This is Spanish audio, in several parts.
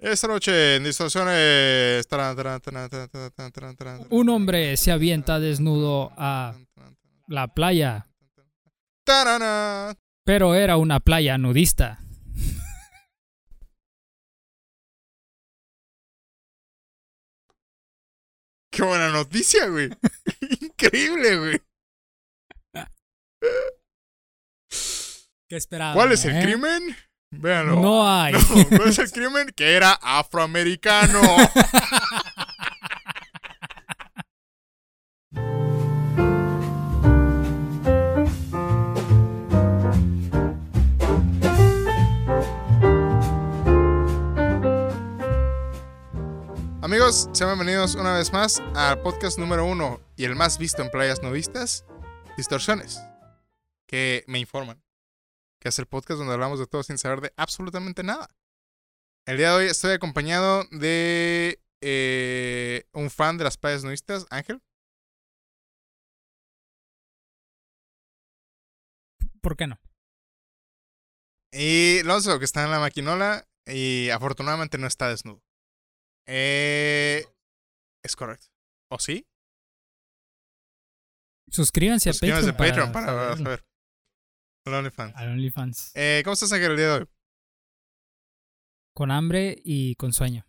Esta noche en Distorsiones. Un hombre se avienta desnudo a la playa, pero era una playa nudista. Qué buena noticia, güey. Increíble, güey. ¿Qué esperaba? ¿Cuál es el eh? crimen? Véanlo. No hay. No, ¿Cuál es el crimen? Que era afroamericano. Amigos, sean bienvenidos una vez más al podcast número uno y el más visto en playas no vistas, Distorsiones, que me informan que es el podcast donde hablamos de todo sin saber de absolutamente nada. El día de hoy estoy acompañado de eh, un fan de las playas nudistas, Ángel. ¿Por qué no? Y Alonso, que está en la maquinola y afortunadamente no está desnudo. Eh, es correcto. ¿O sí? Suscríbanse a Suscríbanse Patreon, a Patreon para saberlo. saber. Al OnlyFans. Al OnlyFans. Eh, ¿Cómo estás, Ángel, el día de hoy? Con hambre y con sueño.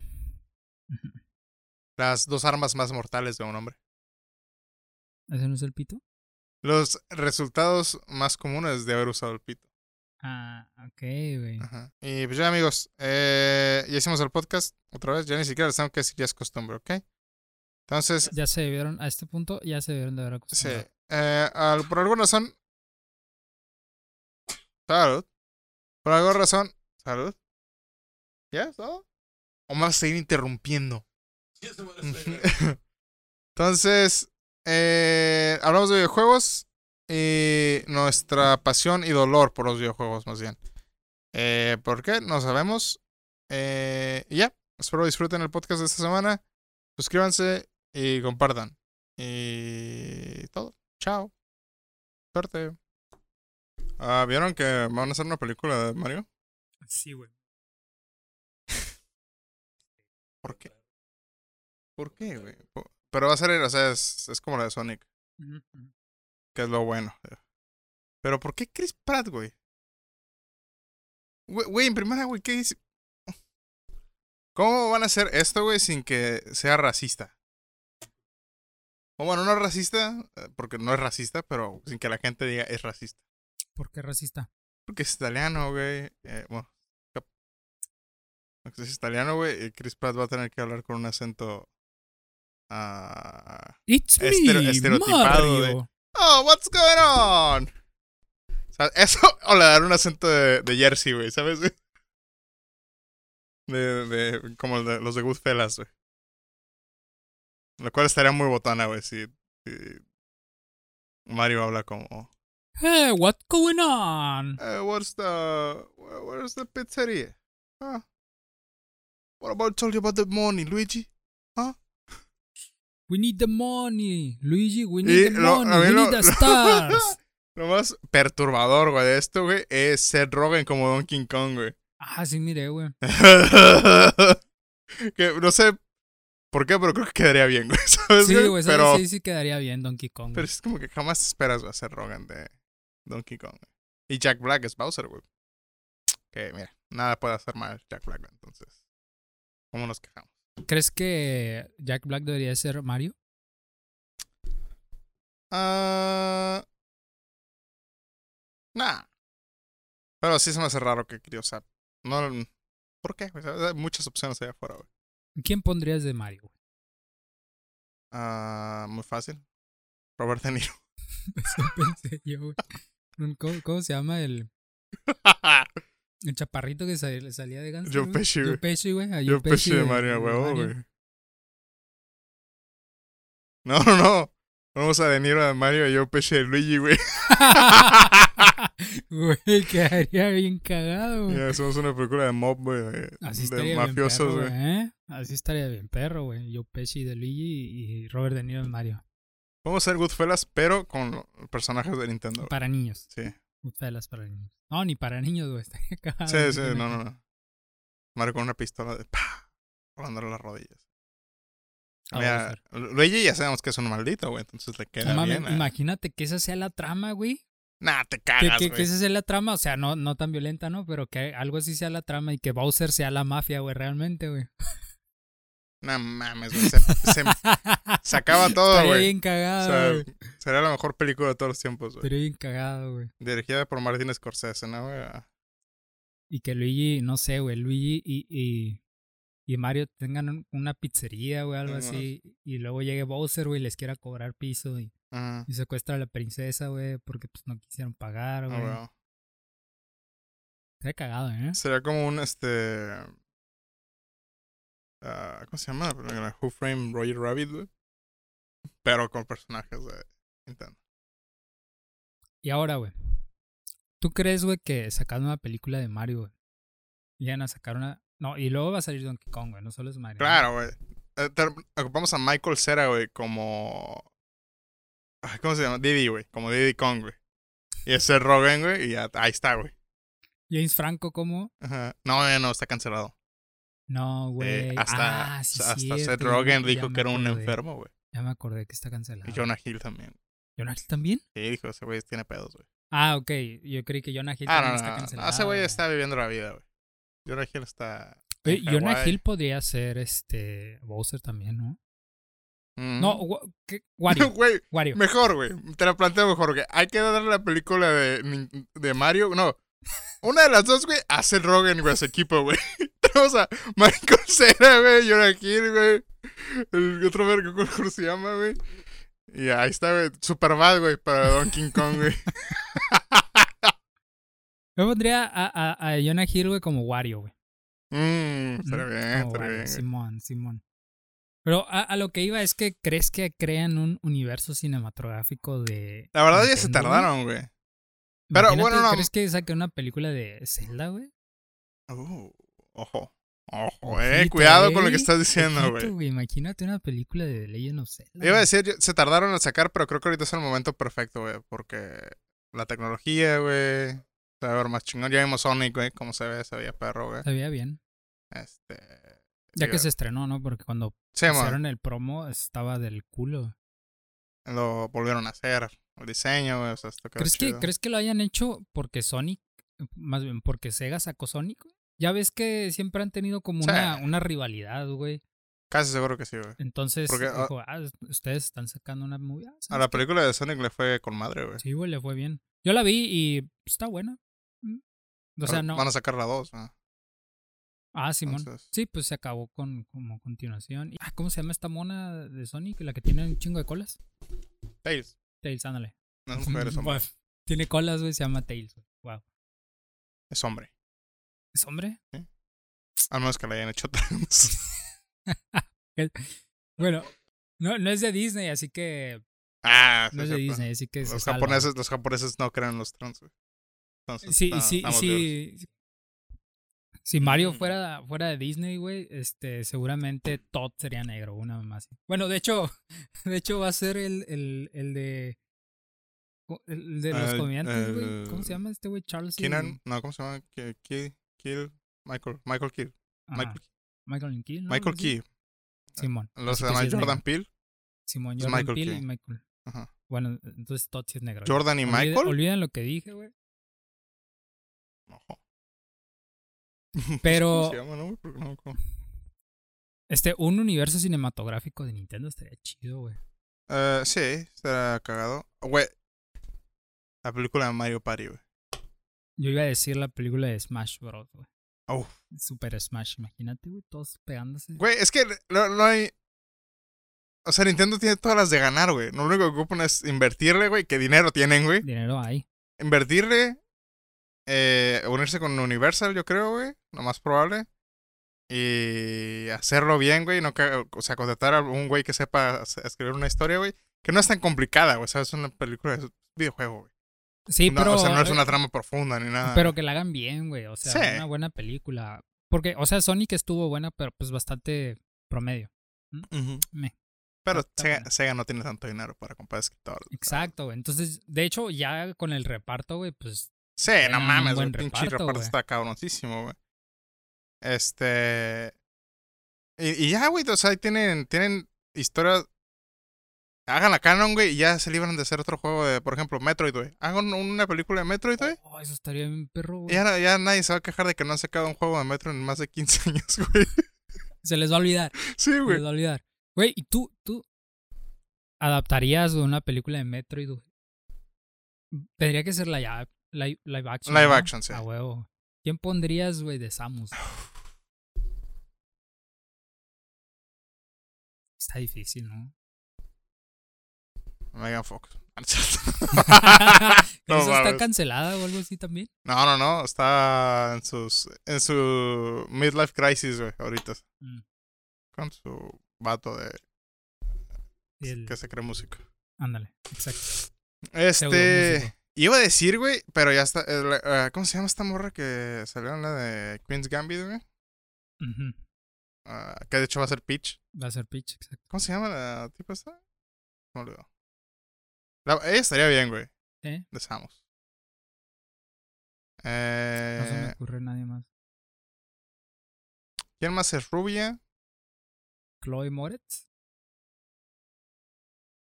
Las dos armas más mortales de un hombre. ¿Ese no es el pito? Los resultados más comunes de haber usado el pito. Ah, ok, güey. Ajá. Y pues ya, amigos, eh, ya hicimos el podcast otra vez. Ya ni siquiera les tengo que decir, ya es costumbre, ¿ok? Entonces, Ya se debieron, a este punto, ya se debieron de haber sí. acostumbrado. eh, al- por alguna razón. Salud. Por alguna razón. Salud. ¿Ya? ¿Es todo? ¿O a seguir interrumpiendo? Entonces, eh, hablamos de videojuegos y nuestra pasión y dolor por los videojuegos, más bien. Eh, ¿Por qué? No sabemos. Eh, y ya, espero disfruten el podcast de esta semana. Suscríbanse y compartan. Y todo. Chao. Suerte. Ah, ¿Vieron que van a hacer una película de Mario? Sí, güey. ¿Por qué? ¿Por qué, güey? Pero va a ser, o sea, es, es como la de Sonic. Que es lo bueno. Pero ¿por qué Chris Pratt, güey? Güey, güey, en primera, güey, ¿qué dice? ¿Cómo van a hacer esto, güey, sin que sea racista? O bueno, no es racista, eh, porque no es racista, pero sin que la gente diga es racista. ¿Por qué racista? Porque es italiano, güey. Eh, bueno, es italiano, güey, y Chris Pratt va a tener que hablar con un acento... ah It's me, estereotipado de- Mario. Oh, what's going on? O sea, eso o le dar un acento de, de Jersey, güey, ¿sabes? De, de, como el de, los de Goodfellas, güey. Lo cual estaría muy botana, güey, si, si Mario habla como... Hey, what's going on? Hey, what's the... where- Where's the pizzeria? Huh? What about told you about the money, Luigi? We need the money. Luigi, we Y need the lo- money. a We lo- need the stars. Lo más perturbador, güey, de esto, güey, es Seth Rogen como Donkey Kong, güey. ah, sí, mire, güey. que no sé por qué, pero creo que quedaría bien, güey. ¿sabes, Sí, güey? pero, sí, sí quedaría bien Donkey Kong. pero güey. es como que jamás esperas güey, hacer Rogan de Donkey Kong. Y Jack Black es Bowser, güey. Que mira, nada puede hacer mal Jack Black, entonces. ¿Cómo nos quejamos? ¿Crees que Jack Black debería ser Mario? Ah. nah. Pero sí se me hace raro que, o sea, no. ¿Por qué? Hay muchas opciones allá afuera, güey. ¿Quién pondrías de Mario? güey? Ah, muy fácil. Robert De Niro. Eso pensé yo, güey. ¿Cómo, cómo se llama el, el chaparrito que sal- le salía de? Joe güey? Pesci, güey. Joe Pesci, güey. a Yo Joe Pesci de Mario, huevo, güey. No, no, no. Vamos a De Niro de Mario y yo peché de Luigi, güey. Güey, quedaría bien cagado, güey. Ya hacemos una película de mob, güey. de- Así De estaría bien mafiosos, güey. ¿eh? Así estaría bien perro, güey. Joe Pesci de Luigi y Robert De Niro de Mario. Vamos a hacer Goodfellas, pero con personajes de Nintendo. Para niños. Sí. Goodfellas para niños. No, ni para niños, güey. Sí, sí, no, no, no. Mario con una pistola de pa, rolándole las rodillas. A Mira, Luigi ya sabemos que es un maldito, güey, entonces le queda mames, bien. ¿eh? imagínate que esa sea la trama, güey. Nah, te cagas, que, güey. que esa sea la trama, o sea, no, no tan violenta, ¿no? Pero que algo así sea la trama y que Bowser sea la mafia, güey, realmente, güey. No mames, güey. Se, se, se acaba todo, güey. bien O cagado, sea, güey. sería la mejor película de todos los tiempos, güey. Estaría bien cagado, güey. Dirigida por Martin Scorsese, ¿no, güey? Ah, Y que Luigi, no sé, güey, Luigi y, y, y Mario tengan un- una pizzería, güey, algo así. Y luego llegue Bowser, güey, y les quiera cobrar piso y, y secuestra a la princesa, güey, porque pues no quisieron pagar, ah, güey. güey. Estaría cagado, ¿eh? Sería como un, este... ah, ¿Cómo se llama? Who Framed Roger Rabbit, güey. Pero con personajes de Nintendo. Y ahora, güey. ¿Tú crees, güey, que sacando una película de Mario, güey, iban a sacar una... No, y luego va a salir Donkey Kong, güey, no solo es Mario. Claro, güey. Eh, Ocupamos a Michael Cera, güey, como... Ay, ¿Cómo se llama? Diddy, güey. Como Diddy Kong, güey. Y ese Rogan, güey, y ya, ahí está, güey. James Franco, ¿cómo? Ajá. No, no, está cancelado. No, Eh, güey. hasta ah, sí, hasta cierto, Seth Rogen dijo que era un enfermo, güey. Ya me acordé que está cancelado. Y Jonah Hill también. ¿Jonah Hill también? Sí, dijo, ese güey tiene pedos, güey. Ah, ok. Yo creí que Jonah Hill Ah, también no, está no, no, cancelado. Ese güey está viviendo la vida, güey. Jonah Hill está. Oye, Jonah. Hill podría ser este Bowser también, ¿no? Mm. No, Wa- ¿qué? Wario. Mejor, güey. Te la planteo mejor, güey. Hay que darle la película de, de Mario. No. Una de las dos, güey, a Seth Rogen, güey, a su equipo, güey. Tenemos a Michael Cera, güey, Jonah Hill, güey. El otro verga, ¿cómo se llama, güey? Y ahí está, güey. Superbad, güey, para Donkey Kong, güey. Yo pondría a, a, a Jonah Hill, güey, como Wario, güey. Mmm, ¿no? bien, Wario, bien. Simón, Simón. Pero a, a lo que iba es que crees que crean un universo cinematográfico de. La verdad ya se tardaron, güey. Pero, Imagínate, bueno, no. ¿Crees que saquen una película de Zelda, güey? Uh, ojo. Ojo, Ojito, eh. Cuidado con lo eh, que estás diciendo, güey. Imagínate una película de The Legend of Zelda. Iba a decir, se tardaron en sacar, pero creo que ahorita es el momento perfecto, güey. Porque la tecnología, güey. Se va a ver más chingón. Ya vimos Sonic, güey. Cómo se ve, se veía perro, güey. Se veía bien. Este. Ya digo, que se estrenó, ¿no? Porque cuando sí, hicieron el promo estaba del culo. lo volvieron a hacer. El diseño, güey. O sea, esto ¿Crees que, chido. ¿Crees que lo hayan hecho porque Sonic, más bien porque Sega sacó Sonic? güey? Ya ves que siempre han tenido como Sí. una, una rivalidad, güey. Casi seguro que sí, güey. Entonces, Porque, ah- dijo, ah, ustedes están sacando una movie. Ah, A ¿sabes la película de Sonic le fue con madre, güey. Sí, güey, le fue bien. Yo la vi y está buena. Mm. O sea, no. Van a sacar la 2, ¿no? Ah, Simón. Entonces- Sí, pues se acabó con como continuación. Ah, ¿cómo se llama esta mona de Sonic? La que tiene un chingo de colas. Tails. Tails, ándale. No es mujer, es hombre. Tiene colas, güey, se llama Tails, güey. Wow. Es hombre. ¿Es hombre? Al menos que le hayan hecho trans. Bueno, no, no es de Disney, así que. ah, No es de cierto. Disney, así que. Los salva. japoneses, los japoneses no creen en los trans, güey. Entonces, Sí, está- sí, sí. Si Mario Mm. fuera, fuera de Disney, güey, este, seguramente Todd sería negro, una así. Bueno, de hecho, de hecho va a ser el, el, el de. El de los Ah, comediantes, güey. ¿Cómo se llama este güey? Charles. y- Keenan, no, ¿cómo se llama? Ki- Kill, Michael, Michael Kill. Michael, Michael ¿no? Michael. Key. Simón. Lo Así se que llama sí es Jordan. Peele. Simón, Jordan Michael Peele y Michael. Ajá. Bueno, entonces Todd sí es negro. Jordan y Michael. Olviden lo que dije, güey. Pero- ¿Cómo se llama, no, güey? Porque no me acuerdo. Este, un universo cinematográfico de Nintendo estaría chido, güey. Eh, sí, estará cagado. Güey. La película de Mario Party, güey. Yo iba a decir la película de Smash Bros, güey. Uf. Super Smash, imagínate, güey, todos pegándose. Güey, es que no, no hay. O sea, Nintendo tiene todas las de ganar, güey. Lo único que ocupan es invertirle, güey. Que dinero tienen, güey. Dinero hay. Invertirle. Eh, unirse con Universal, yo creo, güey. Lo más probable. Y hacerlo bien, güey. No que, o sea, contratar a un güey que sepa escribir una historia, güey. Que no es tan complicada, güey. O sea, es una película de videojuego, güey. Sí, No, pero. o sea, no es eh, una trama profunda ni nada. Pero que la hagan bien, güey. O sea, Sí. una buena película. Porque, o sea, Sonic estuvo buena, pero pues bastante promedio. Pero Sega, no tiene tanto dinero para comprar escritores. Exacto, güey. Entonces, de hecho, ya con el reparto, güey, pues Sí, no mames, güey. Pinche reparto, está cabroncísimo, güey. Este. Y, y ya, güey, o sea, tienen, tienen historias. Hagan la canon, güey, y ya se libran de hacer otro juego de, por ejemplo, Metroid, güey. Hagan una película de Metroid, güey. Oh, eso estaría bien perro, güey. ya, ya nadie se va a quejar de que no han sacado un juego de Metroid en más de 15 años, güey. Se les va a olvidar. Sí, Se les güey. va a olvidar. Güey, ¿y tú, tú adaptarías güey, una película de Metroid, güey? Tendría que ser live, live, live action. Live ¿no? action, sí. A huevo. ¿Quién pondrías, güey, de Samus? Está difícil, ¿no? Megan Fox. ¿Pero No esa está cancelada o algo así también? No, no, no. Está en sus. En su midlife crisis, güey, ahorita. Mm. Con su vato de. El- que se cree músico. Ándale, exacto. Este. Iba a decir, güey, pero ya está. eh, eh, ¿Cómo se llama esta morra que salió en la de Queen's Gambit, güey? Ah, que de hecho va a ser Peach. Va a ser pitch, exacto. ¿Cómo se llama la tipo esta? No olvidó. La, ella estaría bien, güey. ¿Eh? De Samus. No se me Eh, ocurre nadie más. ¿Quién más es rubia? Chloe Moretz.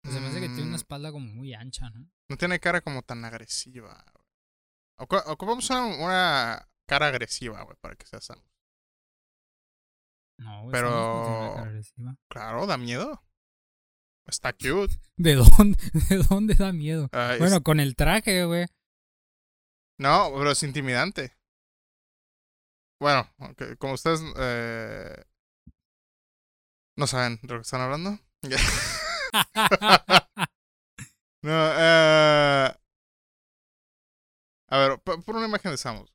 Se me hace que tiene Mm, una espalda como muy ancha, ¿no? No tiene cara como tan agresiva. Ocu- Ocupamos una, una cara agresiva, güey, para que sea Samus. No, güey. Pero- Samus no tiene una cara agresiva. Claro, da miedo. Está cute. ¿De dónde, ¿De dónde da miedo? Ah, es- Bueno, con el traje, güey. No, pero es intimidante. Bueno, como ustedes eh, no saben de lo que están hablando. no, eh, a ver, por una imagen de Samus.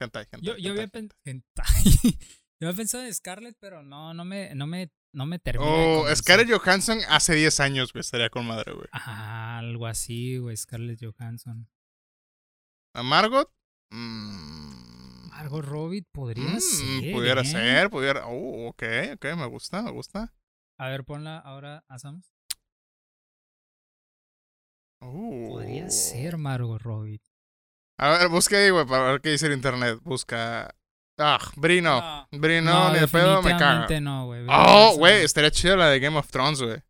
Hentai, hentai, yo, yo había hentai. yo había pensado en Scarlett, pero no, no me, no me, no me termina. Oh. Scarlett Johansson hace 10 años, güey, estaría con madre, güey. Ah, algo así, güey. Scarlett Johansson. ¿A Margot? Mm, Margot Robbie podría mm, ser. Pudiera ¿eh? ser, pudiera. Oh, ok, ok, me gusta, me gusta. A ver, ponla ahora a. Oh. Podría ser Margot Robbie. A ver, busca ahí, güey, para ver qué dice el internet. Busca. Ah, Brino. No. Brino, ni de pedo, me caga. no, güey. Oh, güey, estaría chida la de Game of Thrones, güey.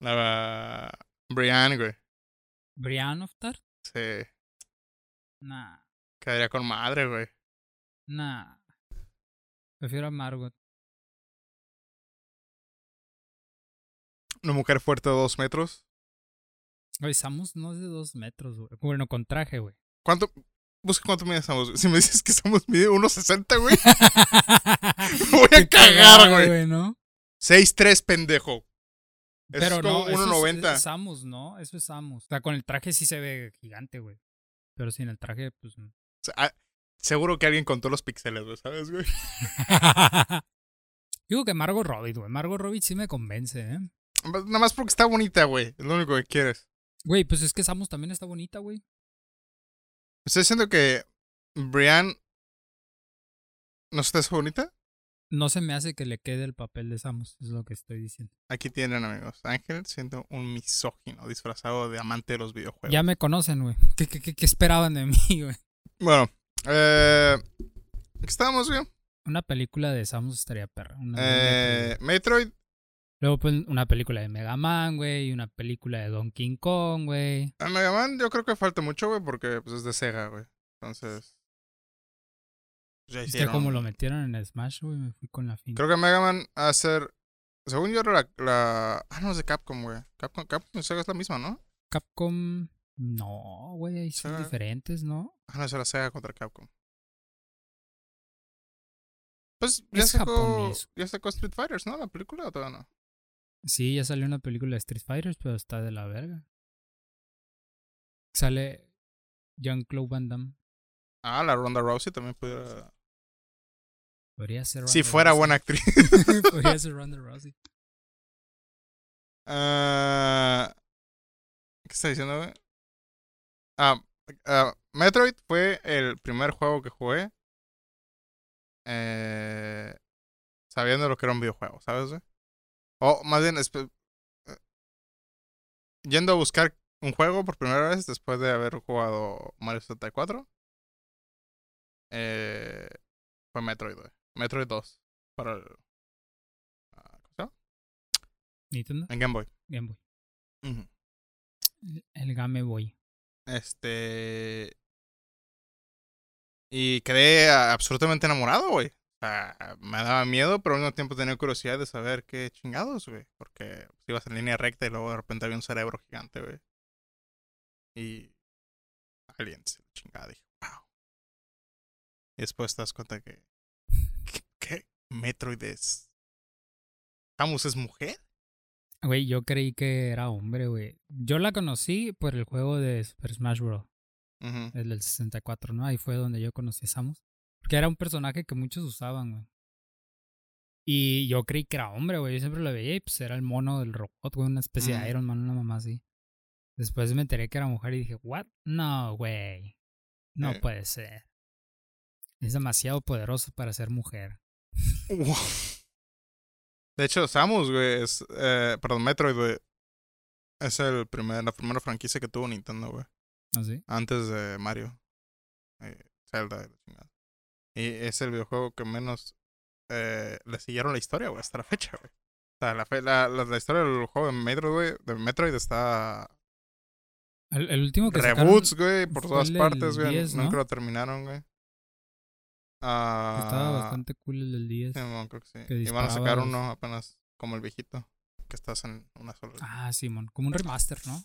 La. Brienne, güey. Brienne of Tarth? Sí. Nah, Quedaría con madre, güey. nah. Prefiero a Margot. Una mujer fuerte de dos metros. Güey, Samus no es de dos metros, güey. Bueno, con traje, güey. ¿Cuánto? Busca cuánto mide Samus. güey. Si me dices que mide 1.60, güey. Me voy a cagar, güey. ¿no? 6'3, pendejo. Eso Pero es como no, eso es- 1.90. es Samus, ¿no? Eso es Samus. O sea, con el traje sí se ve gigante, güey. Pero sin el traje, pues... O sea, ah, seguro que alguien contó los píxeles, güey, ¿sabes, güey? Digo que Margot Robbie, güey. Margot Robbie sí me convence, ¿eh? Nada más porque está bonita, güey. Es lo único que quieres. Güey, pues es que Samus también está bonita, güey. Estoy diciendo que Brian no está bonita. No se me hace que le quede el papel de Samus, es lo que estoy diciendo. Aquí tienen, amigos. Ángel siendo un misógino disfrazado de amante de los videojuegos. Ya me conocen, güey. ¿Qué, qué, qué, qué esperaban de mí, güey? Bueno, eh, ¿qué estábamos, güey? Una película de Samus estaría perra. Una Eh, Metroid. Luego, pues, una película de Mega Man, güey. Y una película de Donkey Kong, güey. A Mega Man yo creo que falta mucho, güey, porque pues, es de Sega, güey. Entonces. pues, ya Es que hicieron- como lo metieron en Smash, güey, me fui con la finta. Creo que Mega Man va a ser. Según yo, era la, la. Ah, no, es de Capcom, güey. Capcom, Capcom y Sega es la misma, ¿no? Capcom. No, güey, son Sega. diferentes, ¿no? Ah, no, es la Sega contra Capcom. Pues ya Es sacó. japonés. Ya sacó Street Fighters, ¿no? La película o todavía no. Sí, ya salió una película de Street Fighters, pero está de la verga. Sale Jean-Claude Van Damme. Ah, la Ronda Rousey también pudiera. Podría ser Si Ronda fuera Rousey. buena actriz. Podría ser Ronda Rousey. Ah, ¿Qué está diciendo, güey? Ah, ah, Metroid fue el primer juego que jugué. Eh, sabiendo lo que era un videojuego, ¿sabes, güey? O más bien, eh, yendo a buscar un juego por primera vez después de haber jugado Mario 64. Eh, fue Metroid, güey. Metroid 2. Para el. ah, ¿Cómo se llama? Nintendo, En Game Boy. Game Boy. El- El Game Boy. Este. Y quedé absolutamente enamorado, güey. O sea, me daba miedo, pero al mismo tiempo tenía curiosidad de saber qué chingados, güey. Porque pues, ibas en línea recta y luego de repente había un cerebro gigante, güey. Y. Aliens, chingada, dije, wow. Y después te das cuenta que. ¿Qué? qué? Metroid es. ¿Samus es mujer? Güey, yo creí que era hombre, güey. Yo la conocí por el juego de Super Smash Bros. El del 64, ¿no? Ahí fue donde yo conocí a Samus. Que era un personaje que muchos usaban, güey. Y yo creí que era hombre, güey. Yo siempre lo veía y pues era el mono del robot, güey. Una especie de Iron Man, una mamá así. Después me enteré que era mujer y dije, ¿what? No, güey. No Eh. puede ser. Es demasiado poderoso para ser mujer. De hecho, Samus, güey, es. Eh, perdón, Metroid, güey. Es el primer, la primera franquicia que tuvo Nintendo, güey. ¿Así? Antes de Mario. Eh, Zelda y la chingada. Y es el videojuego que menos eh, le siguieron la historia, güey, hasta la fecha, güey. O sea, la, fe- la, la, la historia del juego de Metroid, güey, de Metroid está El, el último que reboots, güey, por todas partes, güey. 10, Nunca ¿no? lo terminaron, güey. Ah, estaba bastante cool el del 10. sí, mon, creo que sí. que Y van a sacar uno apenas como el viejito, que estás en una sola. Ah, Simón. Como un remaster, ¿no?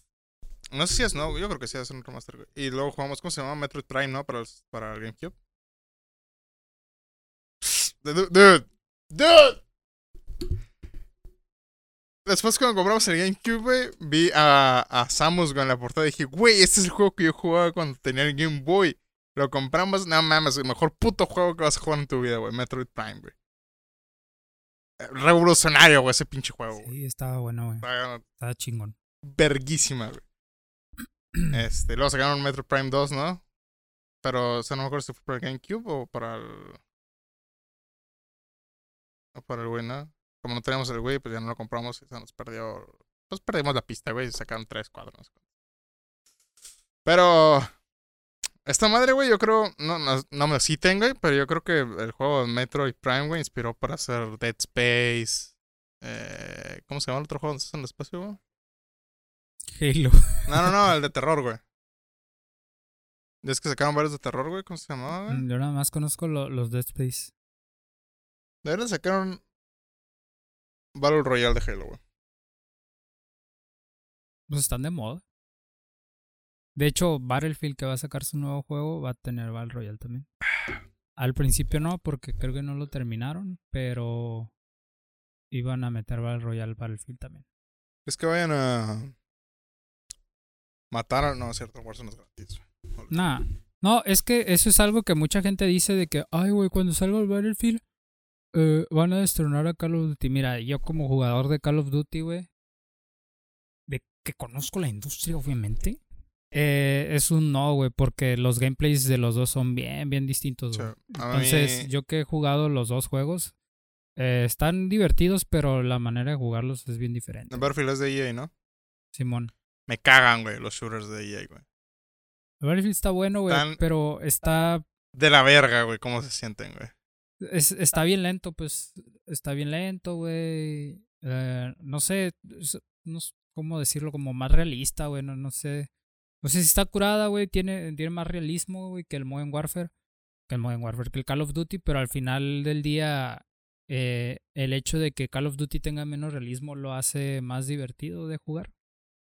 No sé si es no, yo creo que sí es un remaster, güey. Y luego jugamos, ¿cómo se llama? Metroid Prime, ¿no? Para el, para el GameCube. Dude, dude. Después cuando compramos el GameCube, güey, vi a, a Samus güey, en la portada y dije, güey, este es el juego que yo jugaba cuando tenía el Game Boy. Lo compramos, no mames, el mejor puto juego que vas a jugar en tu vida, güey. Metroid Prime, güey. Revolucionario, güey, ese pinche juego, güey. Sí, estaba bueno, güey. Estaba chingón. verguísima, güey. Este, luego sacaron Metro Prime 2, ¿no? Pero, o sea, no me acuerdo si fue para el GameCube o para el. O para el Wii, ¿no? Como no teníamos el Wii, pues ya no lo compramos y se nos perdió. Pues perdimos la pista, güey, y sacaron 3, 4, no sé cuánto. Pero. Esta madre, güey, yo creo. No, no, no me lo citen, güey, pero yo creo que el juego de Metroid Prime, güey, inspiró para hacer Dead Space. Eh, ¿Cómo se llama el otro juego donde estás en el espacio, güey? Halo. No, no, no, el de terror, güey. Es que sacaron varios de terror, güey. ¿Cómo se llamaba, güey? Yo nada más conozco lo- los Dead Space. Deberían sacar un Battle Royale de Halo, güey. Pues están de moda. De hecho, Battlefield que va a sacar su nuevo juego va a tener Battle Royale también. Al principio no, porque creo que no lo terminaron, pero iban a meter Battle Royale Battlefield también. Es que vayan a matar a... No, es cierto, Warzone es gratis. Nah. No, es que eso es algo que mucha gente dice de que, ay, güey, cuando salga el Battlefield eh, van a destronar a Call of Duty. Mira, yo como jugador de Call of Duty, güey, de que conozco la industria, obviamente, eh, es un no, güey, porque los gameplays de los dos son bien, bien distintos, güey. Entonces, yo que he jugado los dos juegos, eh, están divertidos, pero la manera de jugarlos es bien diferente. El Battlefield es de EA, ¿no? Simón. Me cagan, güey, los shooters de EA, güey. El Battlefield está bueno, güey, pero está De la verga, güey, cómo se sienten, güey. Es, está bien lento, pues. Está bien lento, güey. Eh, no sé. No cómo decirlo, como más realista, güey. No, no sé. No sé si está curada, güey. Tiene, tiene más realismo, güey, que el Modern Warfare. Que el Modern Warfare, que el Call of Duty. Pero al final del día, eh, el hecho de que Call of Duty tenga menos realismo lo hace más divertido de jugar.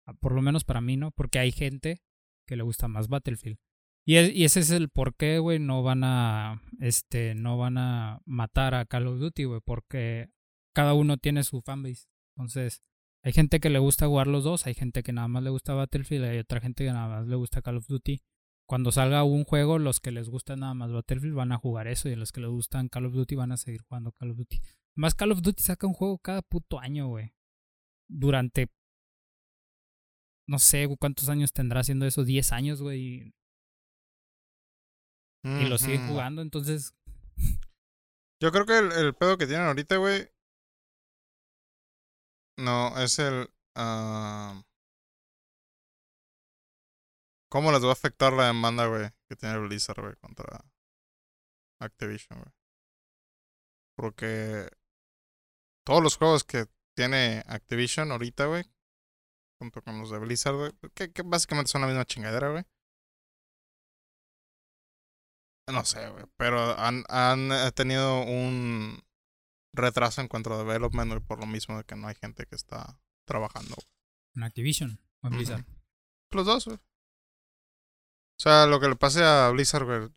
Ah, Por lo menos para mí, ¿no? Porque hay gente que le gusta más Battlefield. Y, es- y ese es el por qué, güey, no van a, este, no van a matar a Call of Duty, güey, porque cada uno tiene su fanbase. Entonces, hay gente que le gusta jugar los dos, hay gente que nada más le gusta Battlefield, hay otra gente que nada más le gusta Call of Duty. Cuando salga un juego, los que les gusta nada más Battlefield van a jugar eso y los que les gustan Call of Duty van a seguir jugando Call of Duty. Más Call of Duty saca un juego cada puto año, güey. Durante no sé cuántos años tendrá haciendo eso, 10 años, güey, y lo siguen jugando, entonces Yo creo que el, el pedo que tienen ahorita, güey. No, es el. ah, ¿Cómo les va a afectar la demanda, güey, que tiene Blizzard, güey, contra Activision, güey? Porque todos los juegos que tiene Activision ahorita, güey, junto con los de Blizzard, güey, que, que básicamente son la misma chingadera, güey. No sé, güey, pero han, han eh, tenido un retraso en cuanto a development, por lo mismo de que no hay gente que está trabajando. güey. En Activision o en. Blizzard. Los dos, güey. O sea, lo que le pase a Blizzard, güey,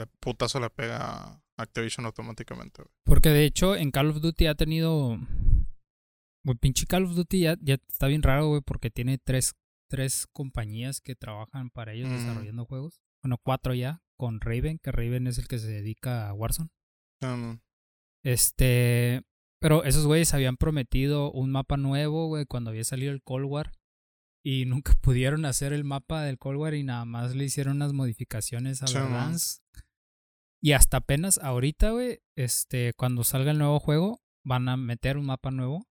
el putazo le pega a Activision automáticamente, güey. Porque de hecho en Call of Duty ha tenido... Güey, pinche Call of Duty ya, ya está bien raro, güey, porque tiene tres, tres compañías que trabajan para ellos Mm. desarrollando juegos. Bueno, cuatro ya, con Raven, que Raven es el que se dedica a Warzone. Um, Este... Pero esos güeyes habían prometido un mapa nuevo, güey, cuando había salido el Cold War. Y nunca pudieron hacer el mapa del Cold War y nada más le hicieron unas modificaciones a Sí, runs. Y hasta apenas ahorita, güey, este, cuando salga el nuevo juego, van a meter un mapa nuevo.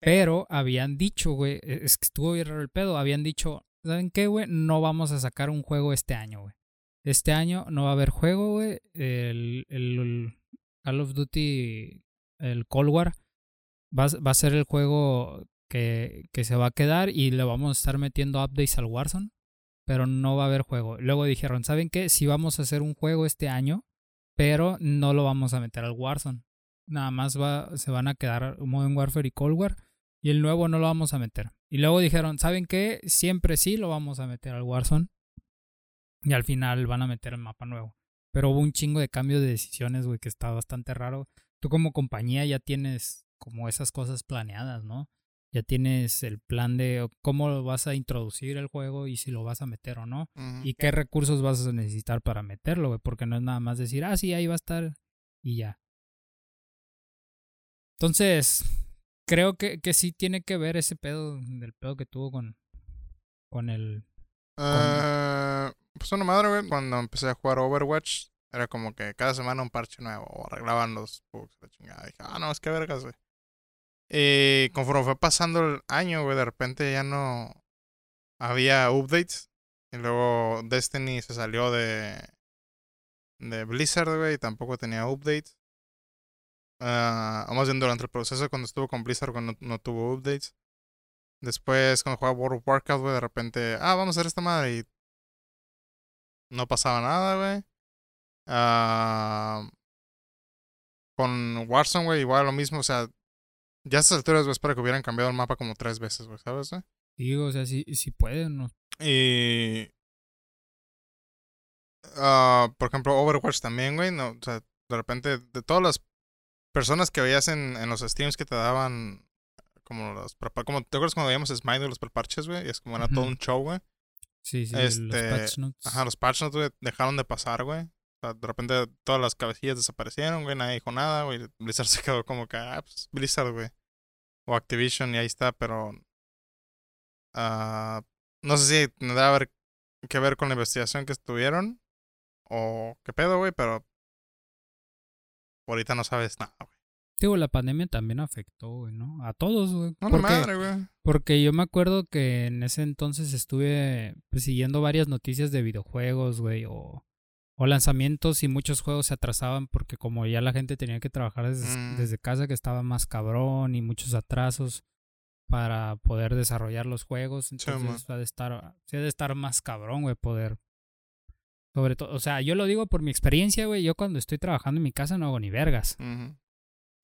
Pero habían dicho, güey, e- es que estuvo bien raro el pedo, habían dicho, ¿saben qué, güey? No vamos a sacar un juego este año, güey. Este año no va a haber juego, güey. El, Call of Duty, el Cold War, va, a- ser el juego que, se va a quedar y le vamos a estar metiendo updates al Warzone, pero no va a haber juego. Luego dijeron, ¿saben qué? Sí vamos a hacer un juego este año, pero no lo vamos a meter al Warzone. Nada más va, se van a quedar Modern Warfare y Cold War y el nuevo no lo vamos a meter. Y luego dijeron, ¿saben qué? Siempre sí lo vamos a meter al Warzone. Y al final van a meter el mapa nuevo. Pero hubo un chingo de cambio de decisiones, güey, que está bastante raro. Tú como compañía ya tienes como esas cosas planeadas, ¿no? Ya tienes el plan de cómo vas a introducir el juego y si lo vas a meter o no. Y qué recursos vas a necesitar para meterlo, güey. Porque no es nada más decir, ah, sí, ahí va a estar y ya. Entonces, creo que, que sí tiene que ver ese pedo del pedo que tuvo con, con el... Eh, pues una madre, güey, cuando empecé a jugar Overwatch, era como que cada semana un parche nuevo, o arreglaban los bugs, la chingada. Dije, ah, no, es que vergas, güey. Y conforme fue pasando el año, güey, de repente ya no había updates. Y luego Destiny se salió de, de Blizzard, güey, y tampoco tenía updates. O más bien durante el proceso, cuando estuvo con Blizzard, cuando no, no tuvo updates. Después, cuando jugaba World of Warcraft, güey, de repente, ah, vamos a hacer esta madre. Y no pasaba nada, güey. Ah, con Warzone, güey, igual lo mismo. O sea, ya a estas alturas, güey, espero que hubieran cambiado el mapa como tres veces, güey, ¿sabes, güey? Digo, o sea, si, si pueden, ¿no? Y. ah, por ejemplo, Overwatch también, güey. No, o sea, de repente, de todas las personas que veías en, en los streams que te daban. Como los como ¿Te acuerdas cuando veíamos Smite los preparches, güey? Y es como era todo un show, güey. Sí, sí, Este, los patch notes. Ajá, los patch notes, güey, dejaron de pasar, güey. O sea, de repente todas las cabecillas desaparecieron, güey. Nadie dijo nada, güey. Blizzard se quedó como que, ah, pues Blizzard, güey. O Activision y ahí está, pero. ah, no sé si tendrá ver- que ver con la investigación que estuvieron. O qué pedo, güey, pero. Ahorita no sabes nada, güey. Digo, la pandemia también afectó, güey, ¿no? A todos, güey. No, Porque- madre, güey. Porque yo me acuerdo que en ese entonces estuve pues, siguiendo varias noticias de videojuegos, güey, o, o lanzamientos y muchos juegos se atrasaban porque como ya la gente tenía que trabajar desde, Mm. desde casa, que estaba más cabrón y muchos atrasos para poder desarrollar los juegos. Entonces ha de estar, sí ha de estar más cabrón, güey, poder. Sobre todo, o sea, yo lo digo por mi experiencia, güey. Yo cuando estoy trabajando en mi casa no hago ni vergas.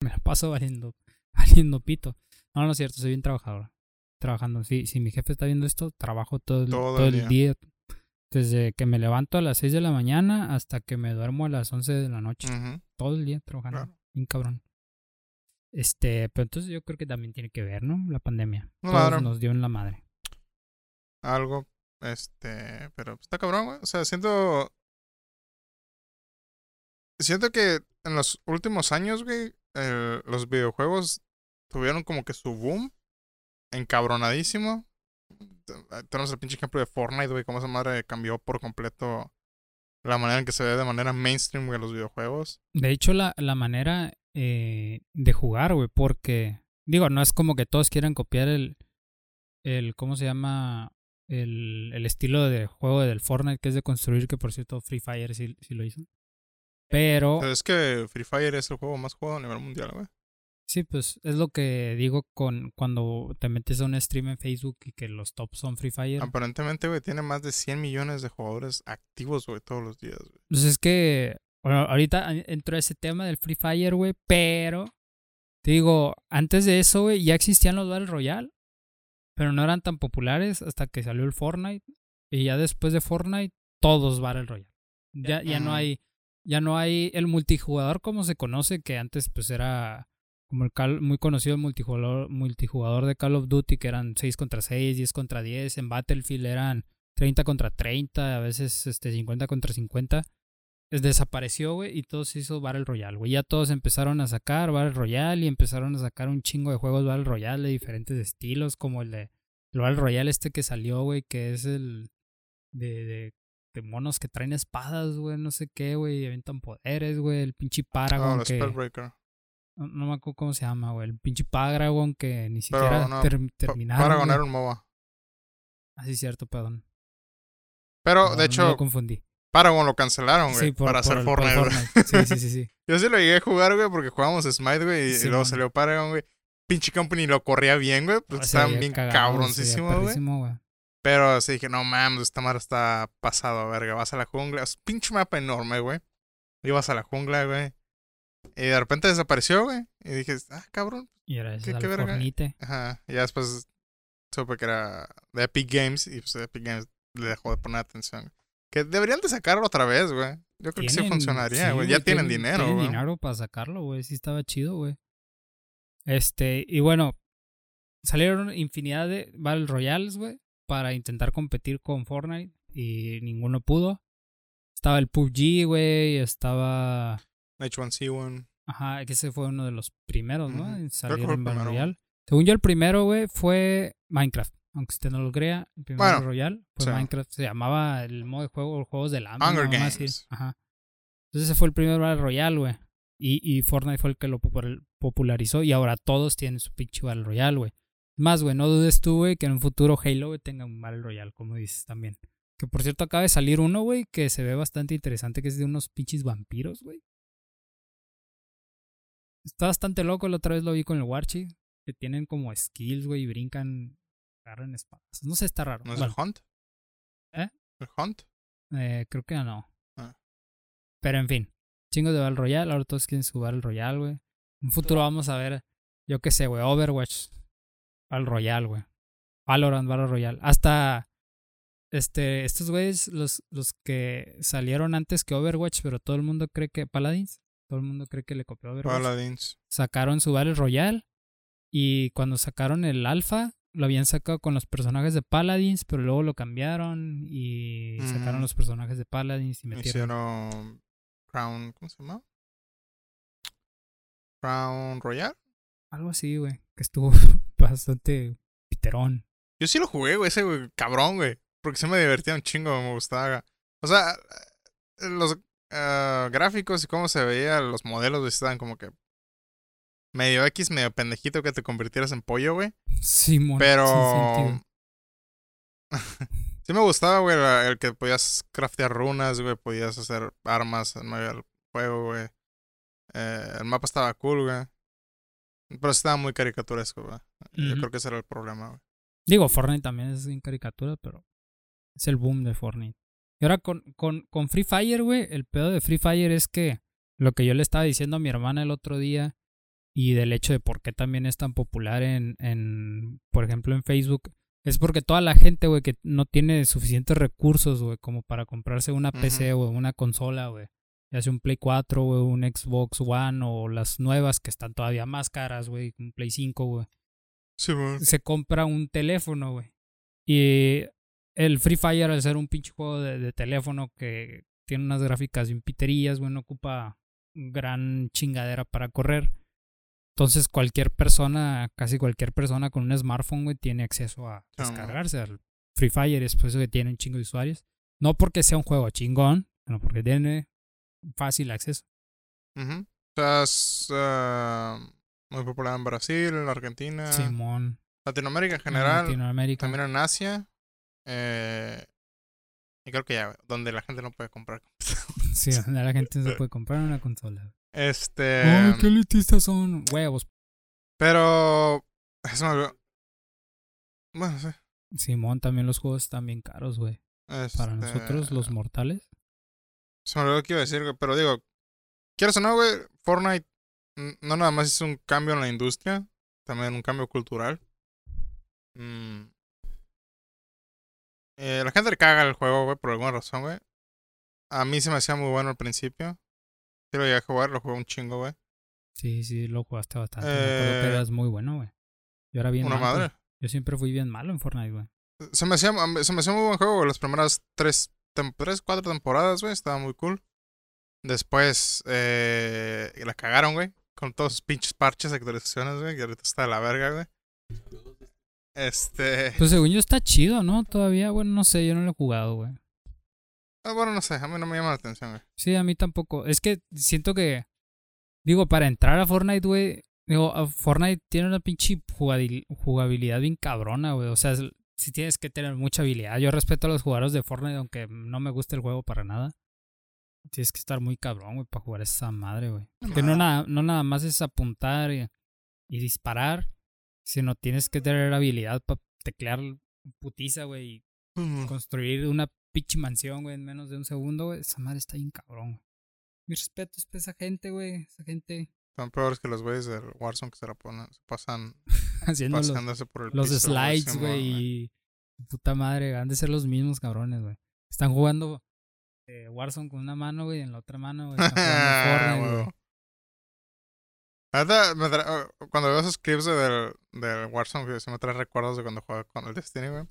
Me la paso valiendo, valiendo pito. No, no es cierto, soy bien trabajador. Trabajando. Si, si mi jefe está viendo esto, trabajo todo el, Todo todo el día. Desde que me levanto a las 6 de la mañana hasta que me duermo a las 11 de la noche. Todo el día trabajando. Claro. Bien cabrón. Este, pero entonces yo creo que también tiene que ver, ¿no? La pandemia. Todos claro. nos dio en la madre. algo. Este, pero está cabrón, güey. O sea, siento. Siento que en los últimos años, güey, el- los videojuegos tuvieron como que su boom encabronadísimo. Te- Tenemos el pinche ejemplo de Fortnite, güey, cómo esa madre cambió por completo la manera en que se ve de manera mainstream, güey, los videojuegos. De hecho, la, la manera eh, de jugar, güey, porque, digo, no es como que todos quieran copiar el, el ¿cómo se llama? El, el estilo de juego del Fortnite, que es de construir, que por cierto Free Fire sí, sí lo hizo. Pero, Pero es que Free Fire es el juego más jugado a nivel mundial, güey. sí, pues es lo que digo con cuando te metes a un stream en Facebook y que los tops son Free Fire. Aparentemente, güey, tiene más de 100 millones de jugadores activos, güey, todos los días, güey. Pues es que bueno, ahorita entró ese tema del Free Fire, güey, pero te digo, antes de eso, güey, ya existían los Battle Royale, pero no eran tan populares hasta que salió el Fortnite y ya después de Fortnite todos Battle Royale. Ya ya no hay ya no hay el multijugador como se conoce que antes pues era como el Call- muy conocido el multijugador multijugador de Call of Duty que eran 6 contra 6, 10 contra 10, en Battlefield eran 30 contra 30, a veces este 50 contra 50 es- desapareció, güey, y todo se hizo Battle Royale, güey. Ya todos empezaron a sacar Battle Royale y empezaron a sacar un chingo de juegos Battle Royale de diferentes estilos, como el de el Battle Royale este que salió, güey, que es el de, de, de monos que traen espadas, güey, no sé qué, güey, y aventan poderes, güey, el pinche Paragon los que... Spellbreaker. No, no me acuerdo cómo se llama, güey, el pinche Paragon que ni siquiera no, ter- terminaron. Paragon era un MOBA. Ah, sí, cierto, perdón. Pero, de hecho, lo confundí. Paragon lo cancelaron, güey, Sí, por, para por hacer el- Fortnite. Sí, sí, sí, sí. Yo sí lo llegué a jugar, güey, porque jugábamos Smite, güey, y, luego man. salió Paragon, güey. Pinche Company lo corría bien, güey, pues estaban bien cabroncísimos, güey. Pero sí dije, no mames, esta madre está pasado, a verga. Vas a la jungla. Es pinche mapa enorme, güey. Ibas a la jungla, güey. Y de repente desapareció, güey. Y dije, ah, cabrón. Y era ¿Qué- ese qué verga? Ajá. Y ya después supe que era de Epic Games. Y pues Epic Games le dejó de poner atención. Que deberían de sacarlo otra vez, güey. Yo creo que sí Tienen- funcionaría, sí, güey. ya tienen, dinero, Tienen güey. dinero para sacarlo, güey. Sí estaba chido, güey. Este, y bueno, salieron infinidad de Battle Royales, güey, para intentar competir con Fortnite y ninguno pudo. Estaba el PUBG, güey, estaba... H1C1. Ajá, que ese fue uno de los primeros, ¿no? En salir en Battle. Royale. Según yo, el primero, güey, fue Minecraft. Aunque usted no lo crea, el primer Bueno, Royale fue sí. Minecraft. Se llamaba el modo de juego, los juegos del hambre. Hunger así. Games. Ajá. Entonces ese fue el primer Battle Royale, güey. Y, y Fortnite fue el que lo popul- popularizó. Y ahora todos tienen su pinche Battle Royale, güey. Más, güey, no dudes tú, güey, que en un futuro Halo güey, tenga un Battle Royale, como dices también. Que por cierto acaba de salir uno, güey, que se ve bastante interesante, que es de unos pinches vampiros, güey. Está bastante loco, la otra vez lo vi con el Warchi, que tienen como skills, güey, y brincan, agarran espadas. No sé, está raro. ¿No es Bueno, el Hunt? ¿Eh? ¿El Hunt? eh, creo que no. Ah. Pero en fin, chingos de Battle Royale, ahora todos quieren su Battle Royale, güey. En un futuro vamos a ver, yo qué sé, güey, Overwatch, Battle Royale, güey. Valorant, Battle Royale. Hasta, este, estos güeyes, los, los que salieron antes que Overwatch, pero todo el mundo cree que, Paladins, todo el mundo cree que le copió Overwatch. Paladins. Sacaron su Battle Royale y cuando sacaron el alfa, lo habían sacado con los personajes de Paladins, pero luego lo cambiaron y sacaron los personajes de Paladins y metieron Hicieron Crown, ¿cómo se llama? Crown Royale. algo así, güey, que estuvo bastante piterón. Yo sí lo jugué, güey, ese güey, cabrón, güey. Porque se me divertía un chingo, me gustaba. O sea, eh, los eh, gráficos y cómo se veía, los modelos güey, estaban como que medio X, medio pendejito que te convirtieras en pollo, güey. Simón, Pero sin sentido. sí me gustaba, güey, el que podías craftear runas, güey, podías hacer armas en medio del juego, güey. Eh, el mapa estaba cool, güey. Pero sí estaba muy caricaturesco, güey. Yo creo que ese era el problema, güey. Digo, Fortnite también es en caricatura, pero es el boom de Fortnite. Y ahora con, con, con Free Fire, güey, el pedo de Free Fire es que lo que yo le estaba diciendo a mi hermana el otro día y del hecho de por qué también es tan popular en, en por ejemplo, en Facebook, es porque toda la gente, güey, que no tiene suficientes recursos, güey, como para comprarse una. PC o una consola, güey. Ya sea un Play 4, güey, un Xbox One o las nuevas que están todavía más caras, güey, un Play 5, güey Sí, se compra un teléfono, güey. Y el Free Fire, al ser un pinche juego de, de teléfono que tiene unas gráficas bien piterías, güey, no ocupa gran chingadera para correr. Entonces cualquier persona, casi cualquier persona con un smartphone, güey, tiene acceso a Ah, descargarse al Free Fire. Es por eso que tiene un chingo de usuarios. No porque sea un juego chingón, sino porque tiene fácil acceso. O sea, es eh, muy popular en Brasil, en Argentina, Simón. Latinoamérica en en general, Latinoamérica. también en Asia. eh, y creo que ya, donde la gente no puede comprar. Sí, la gente no se puede comprar una consola. Este. Ay, qué elitistas son. Huevos. Pero. Eso me olvidó. Bueno, sí. Simón, también los juegos están bien caros, güey. Para nosotros, los Este, mortales. Se me olvidó que iba a decir, güey. Pero digo, quieres o no, güey, Fortnite no nada más hizo un cambio en la industria, también un cambio cultural. Mm. Eh, la gente le caga el juego, güey, por alguna razón, güey. A mí se me hacía muy bueno al principio. Sí lo llegué a jugar, lo jugué un chingo, güey. Sí, sí, lo jugaste bastante. Eh, eras muy bueno, güey. Yo era bien Una malo. madre. Yo siempre fui bien malo en Fortnite, güey. Se me hacía, se me hacía muy buen juego, güey. Las primeras tres, tres cuatro temporadas, güey, estaba muy cool. Después, eh, la cagaron, güey. Con todos sus pinches parches, actualizaciones, güey. Que ahorita está de la verga, güey. Este. Pues según yo está chido, ¿no? Todavía, bueno, no sé, yo no lo he jugado, güey. ah, bueno, no sé, a mí no me llama la atención, güey. Sí, a mí tampoco. Es que siento que, digo, para entrar a Fortnite, güey, digo, Fortnite tiene una pinche jugabilidad bien cabrona, güey. O sea, sí tienes que tener mucha habilidad. Yo respeto a los jugadores de Fortnite, aunque no me guste el juego para nada. Tienes que estar muy cabrón, güey, para jugar esa madre, güey. Que no, nada, no nada más es apuntar y, y disparar, sino tienes que tener habilidad para teclear putiza, güey, y construir una pinche mansión, güey, en menos de un segundo, güey. Esa madre está bien cabrón, güey. Mis respetos para esa gente, güey. Esa gente Son peores que los güeyes del Warzone que se la ponen, se pasan haciendo los, por el los piso, slides, güey. Y puta madre, han de ser los mismos cabrones, güey. Están jugando eh, Warzone con una mano, güey, y en la otra mano, güey. Fortnite, me oh, cuando veo esos clips de- del, del Warzone, güey, se me trae recuerdos de cuando jugaba con el Destiny, güey.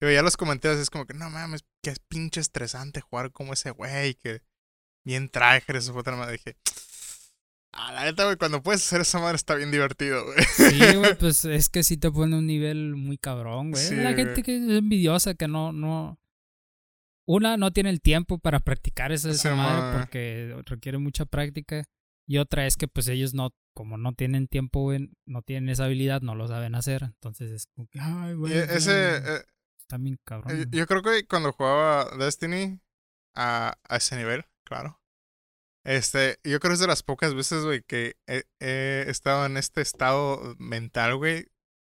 Y veía los comentarios y es como que, no mames, que es pinche estresante jugar como ese güey, que bien traje, eso fue otra madre. Dije, ah, la neta, güey, cuando puedes hacer esa madre está bien divertido, güey. Sí, güey, pues es que sí te pone un nivel muy cabrón, güey. Sí, la gente güey. que es envidiosa, que no, no. Una, no tiene el tiempo para practicar esa, madre ma. porque requiere mucha práctica. Y otra es que, pues, ellos no, como no tienen tiempo, no tienen esa habilidad, no lo saben hacer. Entonces es como que, ay, güey. ese, güey, eh, está bien cabrón. eh, yo creo que cuando jugaba Destiny a, a ese nivel, claro. Este, yo creo que es de las pocas veces, güey, que he, he estado en este estado mental, güey,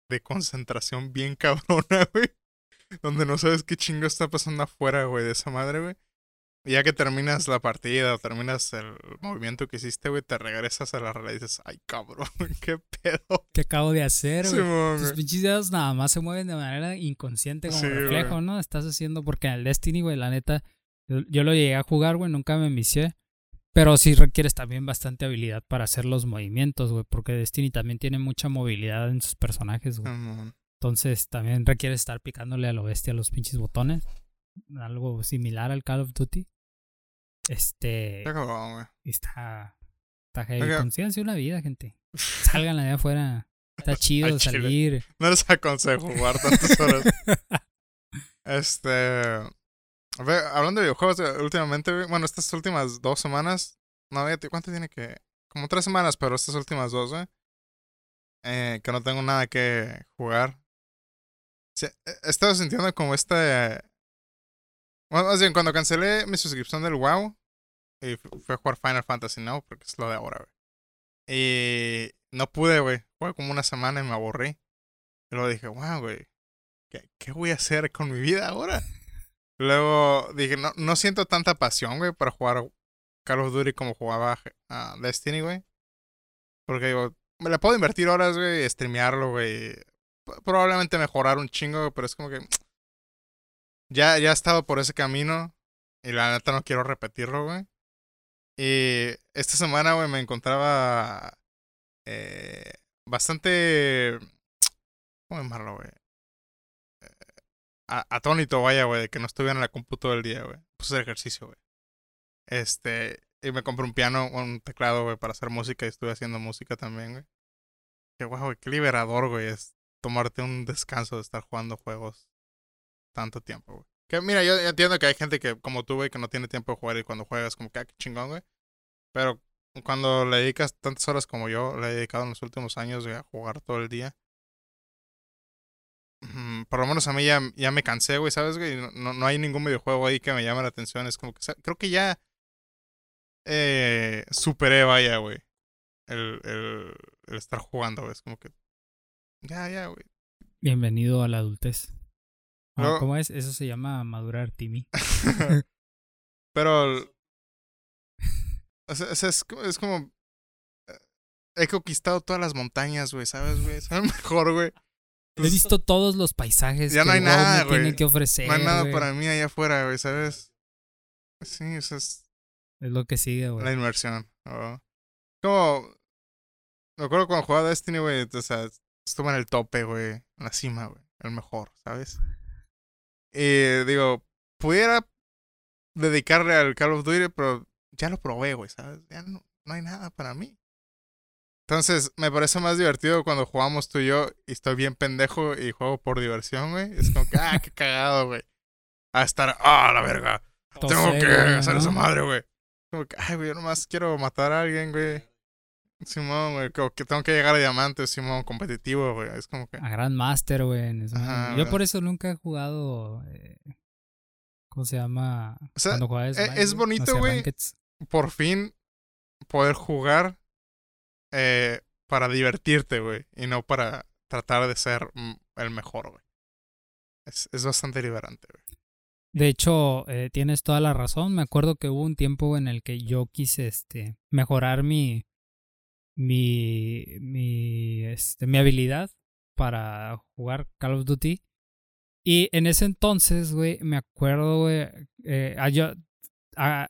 de concentración bien cabrona, güey. Donde no sabes qué chingo está pasando afuera, güey, de esa madre, güey. Y ya que terminas la partida o terminas el movimiento que hiciste, güey, te regresas a la realidad y dices, ay, cabrón, qué pedo. ¿Qué acabo de hacer, güey? Simón, Tus pinches dedos nada más se mueven de manera inconsciente como Sí, reflejo. ¿no? Estás haciendo porque en el Destiny, güey, la neta, yo, yo lo llegué a jugar, güey, nunca me envicié. Pero sí requieres también bastante habilidad para hacer los movimientos, güey, porque Destiny también tiene mucha movilidad en sus personajes, güey. Entonces también requiere estar picándole a lo bestia a los pinches botones. Algo similar al Call of Duty. Este. Está cabrón, güey. Está. Está heavy. Oiga. Consíganse una vida, gente. Salgan allá afuera. Está chido salir. No les aconsejo jugar tantas horas. Este. a ver, hablando de videojuegos, eh, últimamente, bueno, estas últimas dos semanas. No, ¿cuánto tiene que.? Como tres semanas, pero estas últimas dos, güey. Eh, que no tengo nada que jugar. Sí, estado sintiendo como. Bueno, más bien, cuando cancelé mi suscripción del WoW. Y fu- fui a jugar Final Fantasy Now, porque es lo de ahora, güey. Y no pude, güey. Fue como una semana y me aburrí. Y luego dije, wow, güey. ¿qué, ¿Qué voy a hacer con mi vida ahora? Luego dije, no, no siento tanta pasión, güey, para jugar Call of Duty como jugaba a Destiny, güey. Porque digo, me la puedo invertir horas, güey, streamearlo, güey. Probablemente mejorar un chingo, pero es como que. Ya, ya he estado por ese camino. Y la neta no quiero repetirlo, güey. Y esta semana, güey, me encontraba. eh, bastante. ¿Cómo llamarlo, güey? Eh, atónito, vaya, güey, de que no estuviera en la compu todo el día, güey. Puse el ejercicio, güey. Este. Y me compré un piano, un teclado, güey, para hacer música y estuve haciendo música también, güey. Que, wow, güey, qué liberador, güey, tomarte un descanso de estar jugando juegos tanto tiempo, güey. Que mira, yo entiendo que hay gente que, como tú, güey, que no tiene tiempo de jugar y cuando juegas, como que, ah, qué chingón, güey. Pero cuando le dedicas tantas horas como yo, le he dedicado en los últimos años, güey, a jugar todo el día. Por lo menos a mí ya, ya me cansé, güey, ¿sabes, güey? No, no, hay ningún videojuego ahí que me llame la atención. Es como que, creo que ya eh, superé, vaya, güey. El, el, el estar jugando, güey. Es como que. Ya, ya, güey. Bienvenido a la adultez. Ah, ¿Cómo es? Eso se llama madurar, Timmy. Pero. O sea, es, como- es como. eh, He conquistado todas las montañas, güey, ¿sabes, güey? El mejor, güey. He visto todos los paisajes Ya que no hay me nada, tiene güey. que ofrecer. No hay nada para mí allá afuera, güey, ¿sabes? Sí, eso es Es lo que sigue, güey. la inmersión. ¿no? Como. Me acuerdo cuando jugaba Destiny, güey. O sea, estuve en el tope, güey. En la cima, güey. El mejor, ¿sabes? Y digo, pudiera dedicarle al Call of Duty, pero ya lo probé, güey, ¿sabes? Ya no, no hay nada para mí. Entonces, me parece más divertido cuando jugamos tú y yo y estoy bien pendejo y juego por diversión, güey. Es como que, ah, qué cagado, güey. A estar, ah, la verga. Tengo que hacer ¿no? esa madre, güey. Como que, ay, güey, yo nomás quiero matar a alguien, güey. Simón, güey, como que tengo que llegar a diamante, Simón, competitivo, güey. Es como que. A Grandmaster, güey. Yo por eso nunca he jugado. eh, ¿Cómo se llama? O sea, Cuando jugaba e- es güey, bonito, güey. Por fin poder jugar eh, para divertirte, güey, y no para tratar de ser mm, el mejor, güey. Es, es bastante liberante, güey. De hecho, eh, tienes toda la razón. Me acuerdo que hubo un tiempo en el que yo quise este, mejorar mi, mi, mi, este, mi habilidad para jugar Call of Duty. Y en ese entonces, güey, me acuerdo, güey, eh, ah, yo ah,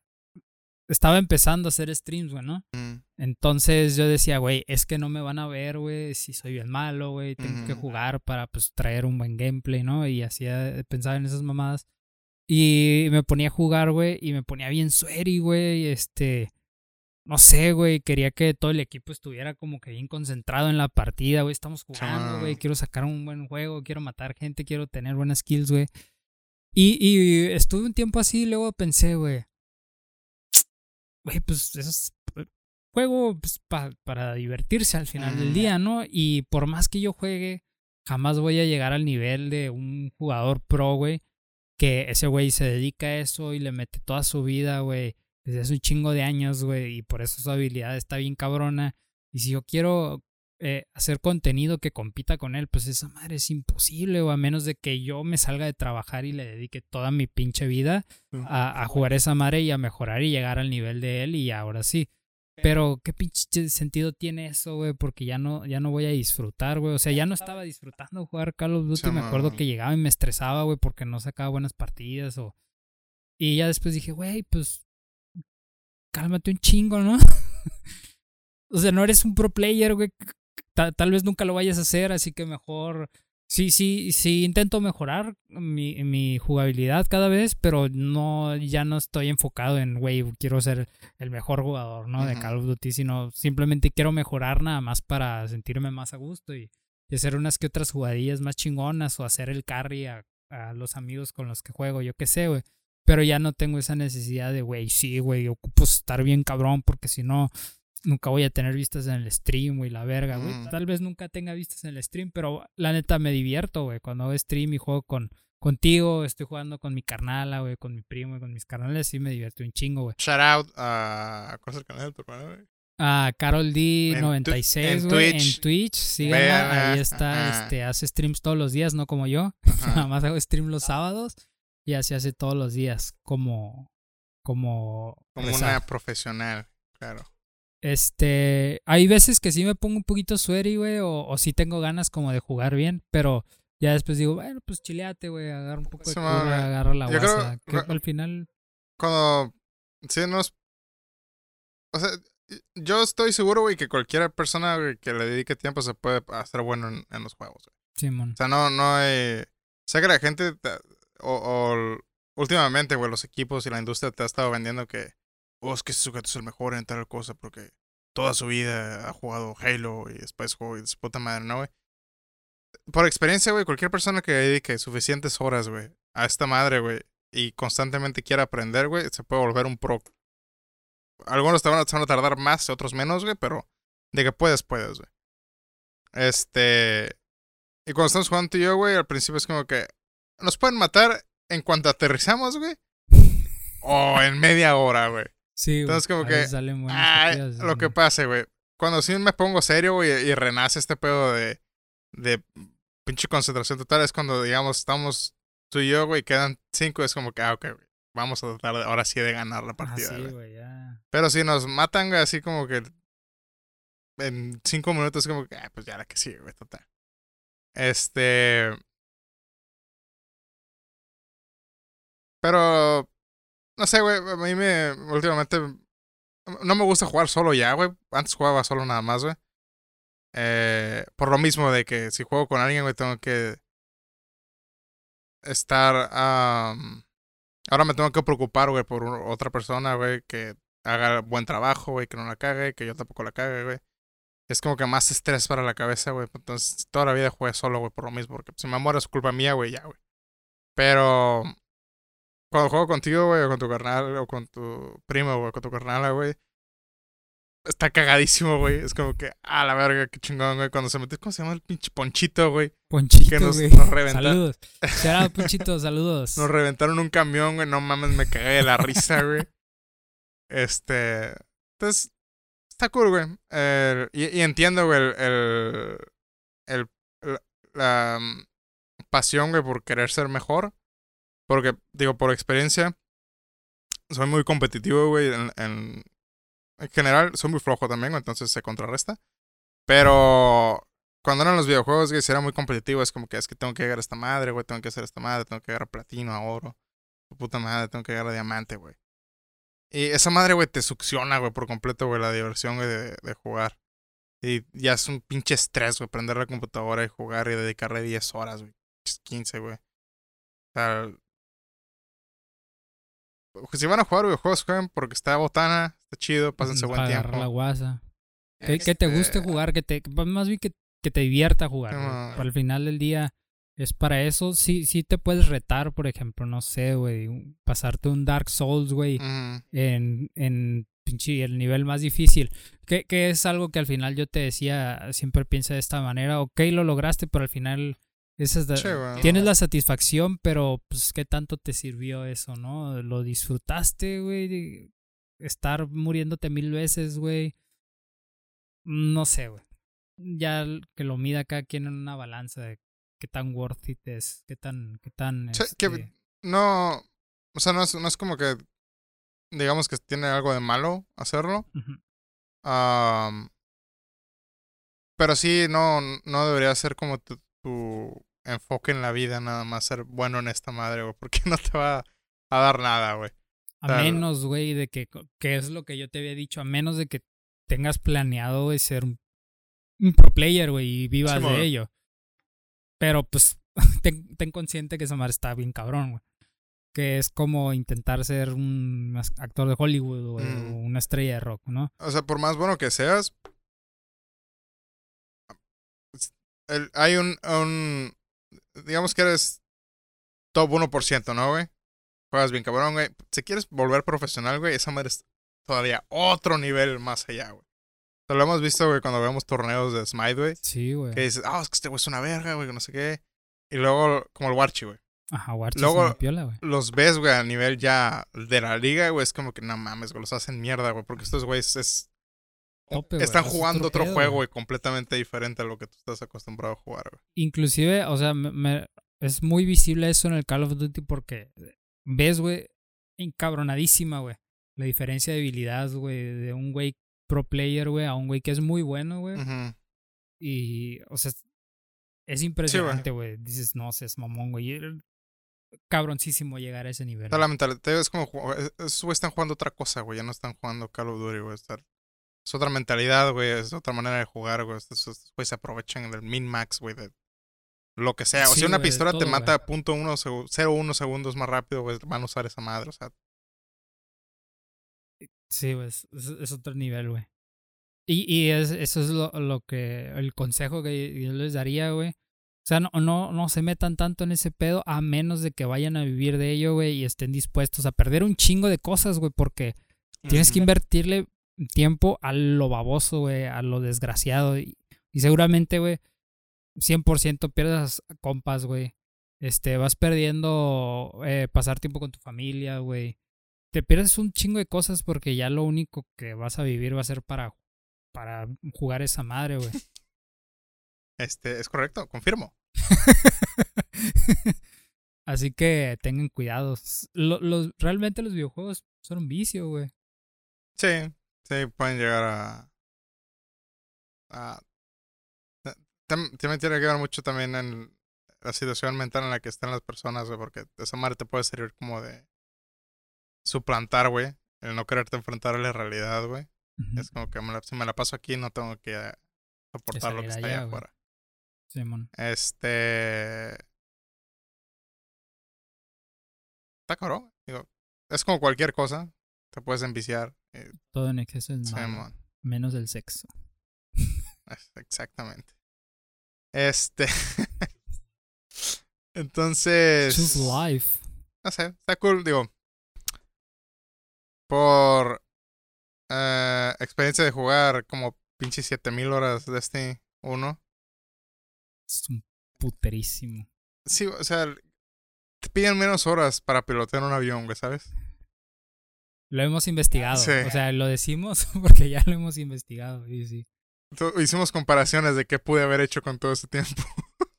estaba empezando a hacer streams, güey, ¿no? Mm, Entonces yo decía, güey, es que no me van a ver, güey, si soy bien malo, güey, tengo que jugar para pues traer un buen gameplay, ¿no? Y hacía, pensaba en esas mamadas. Y me ponía a jugar, güey, y me ponía bien sweaty, güey, este, no sé, güey, quería que todo el equipo estuviera como que bien concentrado en la partida, güey, estamos jugando, güey, quiero sacar un buen juego, quiero matar gente, quiero tener buenas skills, güey. Y, y estuve un tiempo así y luego pensé, güey, güey, pues eso es eh, juego pues, pa- para divertirse al final del día, ¿no? Y por más que yo juegue, jamás voy a llegar al nivel de un jugador pro, güey, que ese güey se dedica a eso y le mete toda su vida, güey, desde hace un chingo de años, güey, y por eso su habilidad está bien cabrona. Y si yo quiero eh, hacer contenido que compita con él, pues esa madre es imposible, o a menos de que yo me salga de trabajar y le dedique toda mi pinche vida a, a jugar esa madre y a mejorar y llegar al nivel de él y ahora sí. Pero qué pinche sentido tiene eso, güey, porque ya no, ya no voy a disfrutar, güey. O sea, ya no estaba disfrutando jugar Call of Duty. Me acuerdo que llegaba y me estresaba, güey, porque no sacaba buenas partidas o... Y ya después dije, güey, pues... Cálmate un chingo, ¿no? o sea, no eres un pro player, güey. Ta- tal vez nunca lo vayas a hacer, así que mejor... Sí, sí, sí, intento mejorar mi, mi jugabilidad cada vez, pero no, ya no estoy enfocado en, güey, quiero ser el mejor jugador, ¿no? De. Call of Duty, sino simplemente quiero mejorar nada más para sentirme más a gusto y, y hacer unas que otras jugadillas más chingonas o hacer el carry a, a los amigos con los que juego, yo qué sé, güey. Pero ya no tengo esa necesidad de, güey, sí, güey, ocupo estar bien cabrón porque si no, nunca voy a tener vistas en el stream, güey, la verga, güey. Mm. Tal vez nunca tenga vistas en el stream, pero la neta me divierto, güey. Cuando hago stream y juego con, contigo, estoy jugando con mi carnala, güey, con mi primo y con mis carnales, sí me divierto un chingo, güey. Shout out a. ¿Cuál es el canal de tu hermano, güey? A Carol En D96, tu- en güey, Twitch. en Twitch, Véanla, ahí está, ajá. este, hace streams todos los días, no como yo. Nada más hago stream los sábados y así hace todos los días, como, como, Como rezar. una profesional, claro. Este, hay veces que sí me pongo un poquito sweaty, güey, o, o sí tengo ganas como de jugar bien, pero ya después digo, bueno, pues chileate, güey, agarra un poco de Sí, cura, agarra la creo- guasa, que al final, Cuando. Sí, nos. O sea, yo estoy seguro, güey, que cualquier persona que le dedique tiempo se puede hacer bueno en, en los juegos, güey. Simón. O sea, no, no hay. Sé que la gente. Últimamente, güey, los equipos y la industria te ha estado vendiendo que. Oh, es que ese sujeto es el mejor en tal cosa porque toda su vida ha jugado Halo y después jugó y puta madre, ¿no, güey? Por experiencia, güey, cualquier persona que dedique suficientes horas, güey, a esta madre, güey, y constantemente quiera aprender, güey, se puede volver un pro. Algunos te van a, se van a tardar más, otros menos, güey, pero de que puedes, puedes, güey. Este. Y cuando estamos jugando tú y yo, güey, al principio es como que nos pueden matar en cuanto aterrizamos, güey. O en media hora, güey. Sí, güey. Entonces, como que, Ay, partidas, lo que pase, güey. Cuando sí me pongo serio, güey, y renace este pedo de, de pinche concentración total, es cuando, digamos, estamos tú y yo, güey, quedan cinco, es como que, ah, ok, güey, vamos a tratar de- ahora sí de ganar la Ah, partida, sí, güey. güey, ya. Pero si nos matan, güey, así como que en cinco minutos, como que, ah, pues ya la que sigue, güey, total. Este. Pero. No sé, güey. A mí me. Últimamente. No me gusta jugar solo ya, güey. Antes jugaba solo nada más, güey. Eh, por lo mismo de que si juego con alguien, güey, tengo que. Estar. am, ahora me tengo que preocupar, güey, por otra persona, güey, que haga buen trabajo, güey, que no la cague, que yo tampoco la cague, güey. Es como que más estrés para la cabeza, güey. Entonces, toda la vida jugué solo, güey, por lo mismo. Porque si me muero es culpa mía, güey, ya, güey. Pero cuando juego contigo, güey, o con tu carnal, o con tu primo, güey, con tu carnala, güey, está cagadísimo, güey. Es como que, a la verga, qué chingón, güey. Cuando se metió, ¿cómo se llama el pinche ponchito, güey? Ponchito, Que nos- güey. nos reventa- Saludos. Out, Ponchito, saludos. Nos reventaron un camión, güey. No mames, me cagué de la risa, güey. Este. Entonces, está cool, güey. Eh, y, y entiendo, güey, el. el, el- la, la, mm, pasión, güey, por querer ser mejor. Porque, digo, por experiencia, soy muy competitivo, güey. En, en, en general, soy muy flojo también, entonces se contrarresta. Pero cuando eran los videojuegos, güey, si era muy competitivo, es como que es que tengo que llegar a esta madre, güey, tengo que hacer esta madre, tengo que llegar a platino, a oro. Puta madre, tengo que llegar a diamante, güey. Y esa madre, güey, te succiona, güey, por completo, güey, la diversión, güey, de, de jugar. Y ya es un pinche estrés, güey, prender la computadora y jugar y dedicarle 10 horas, güey. 15, güey. O sea, si van a jugar videojuegos, jueguen porque está botana, está chido, pásense buen Para agarrar tiempo. la guasa. Que, que te guste Este, jugar, que te, pues, más bien que, que te divierta jugar. Simón. Al final del día es para eso. Sí, sí te puedes retar, por ejemplo, no sé, güey, pasarte un Dark Souls, güey, en, en pinche el nivel más difícil. Que, que es algo que al final yo te decía, siempre piensa de esta manera, ok, lo lograste, pero al final esa es la- tienes la satisfacción, pero pues qué tanto te sirvió eso, ¿no? Lo disfrutaste, güey, estar muriéndote mil veces, güey. No sé, güey. Ya que lo mida cada quien en una balanza de qué tan worth it es, qué tan, qué tan... Que- este, No, o sea, no es, no es como que, digamos que tiene algo de malo hacerlo. pero sí, no, no debería ser como tu, tu enfoque en la vida, nada más ser bueno en esta madre, güey, porque no te va a dar nada, güey. A menos, güey, de que, que es lo que yo te había dicho, a menos de que tengas planeado, güey, ser un, un pro player, güey, y vivas de ello. Pero, pues, ten, ten consciente que esa madre está bien cabrón, güey. Que es como intentar ser un actor de Hollywood, güey, Mm. o una estrella de rock, ¿no? O sea, por más bueno que seas, el- hay un, un, digamos que eres top 1%, ¿no, güey? Juegas bien cabrón, güey. Si quieres volver profesional, güey, esa madre es todavía otro nivel más allá, güey. O sea, lo hemos visto, güey, cuando vemos torneos de Smite, güey. Sí, güey. Que dices, ah, es que este güey es una verga, güey, que no sé qué. Y luego, como el Warchi, güey. Ajá, Warchi es luego- una piola, güey. Los ves, güey, a nivel ya de la liga, güey. Es como que no mames, güey, los hacen mierda, güey. Porque estos güeyes es, Tope, güey, están es jugando otro juego, güey. güey, completamente diferente a lo que tú estás acostumbrado a jugar, güey. Inclusive, o sea, me- me- es muy visible eso en el Call of Duty porque ves, güey, encabronadísima, güey. La diferencia de habilidades, güey, de un güey pro player, güey, a un güey que es muy bueno, güey. Y, o sea, es- es impresionante, güey. Dices, no, es mamón, güey. Cabroncísimo llegar a ese nivel. O sea, güey. la mentalidad es como, esos güeyes están jugando otra cosa, güey. Ya no están jugando Call of Duty, güey. Está- Es otra mentalidad, güey. Es otra manera de jugar, güey. Estos güeyes se aprovechan del min-max, güey. De lo que sea. O Sí, si una güey, pistola te mata güey. punto uno, segu- 0.1 segundos más rápido, güey. Van a usar esa madre, o sea. Sí, güey, es, otro nivel, güey. Y, y es, eso es lo, lo que, el consejo que yo les daría, güey. O sea, no, no, no se metan tanto en ese pedo a menos de que vayan a vivir de ello, güey, y estén dispuestos a perder un chingo de cosas, güey, porque tienes que invertirle tiempo a lo baboso, güey, a lo desgraciado. Y, y seguramente, güey, 100% pierdas compas, güey. Este, vas perdiendo eh, pasar tiempo con tu familia, güey. te pierdes un chingo de cosas porque ya lo único que vas a vivir va a ser para, para jugar esa madre, güey. Este, es correcto, confirmo. Así que tengan cuidado. Lo, los, realmente los videojuegos son un vicio, güey. Sí, sí, pueden llegar a. a ta- tam- también tiene que ver mucho también en la situación mental en la que están las personas, güey, porque esa madre te puede servir como de suplantar, güey, el no quererte enfrentar a la realidad, güey. Es como que me la- si me la paso aquí, no tengo que eh, soportar lo que está allá, afuera. Simón. Este. Está cabrón. Digo, es como cualquier cosa. Te puedes enviciar. Eh, Todo en exceso es malo. Menos el sexo. Exactamente. Este. Entonces. Choose life. No sé, está cool, digo. Por eh, experiencia de jugar como pinche 7000 horas de este 1. Es un puterísimo. Sí, o sea, te piden menos horas para pilotear un avión, güey, ¿sabes? Lo hemos investigado. Sí. O sea, lo decimos porque ya lo hemos investigado. Y sí. Hicimos comparaciones de qué pude haber hecho con todo ese tiempo.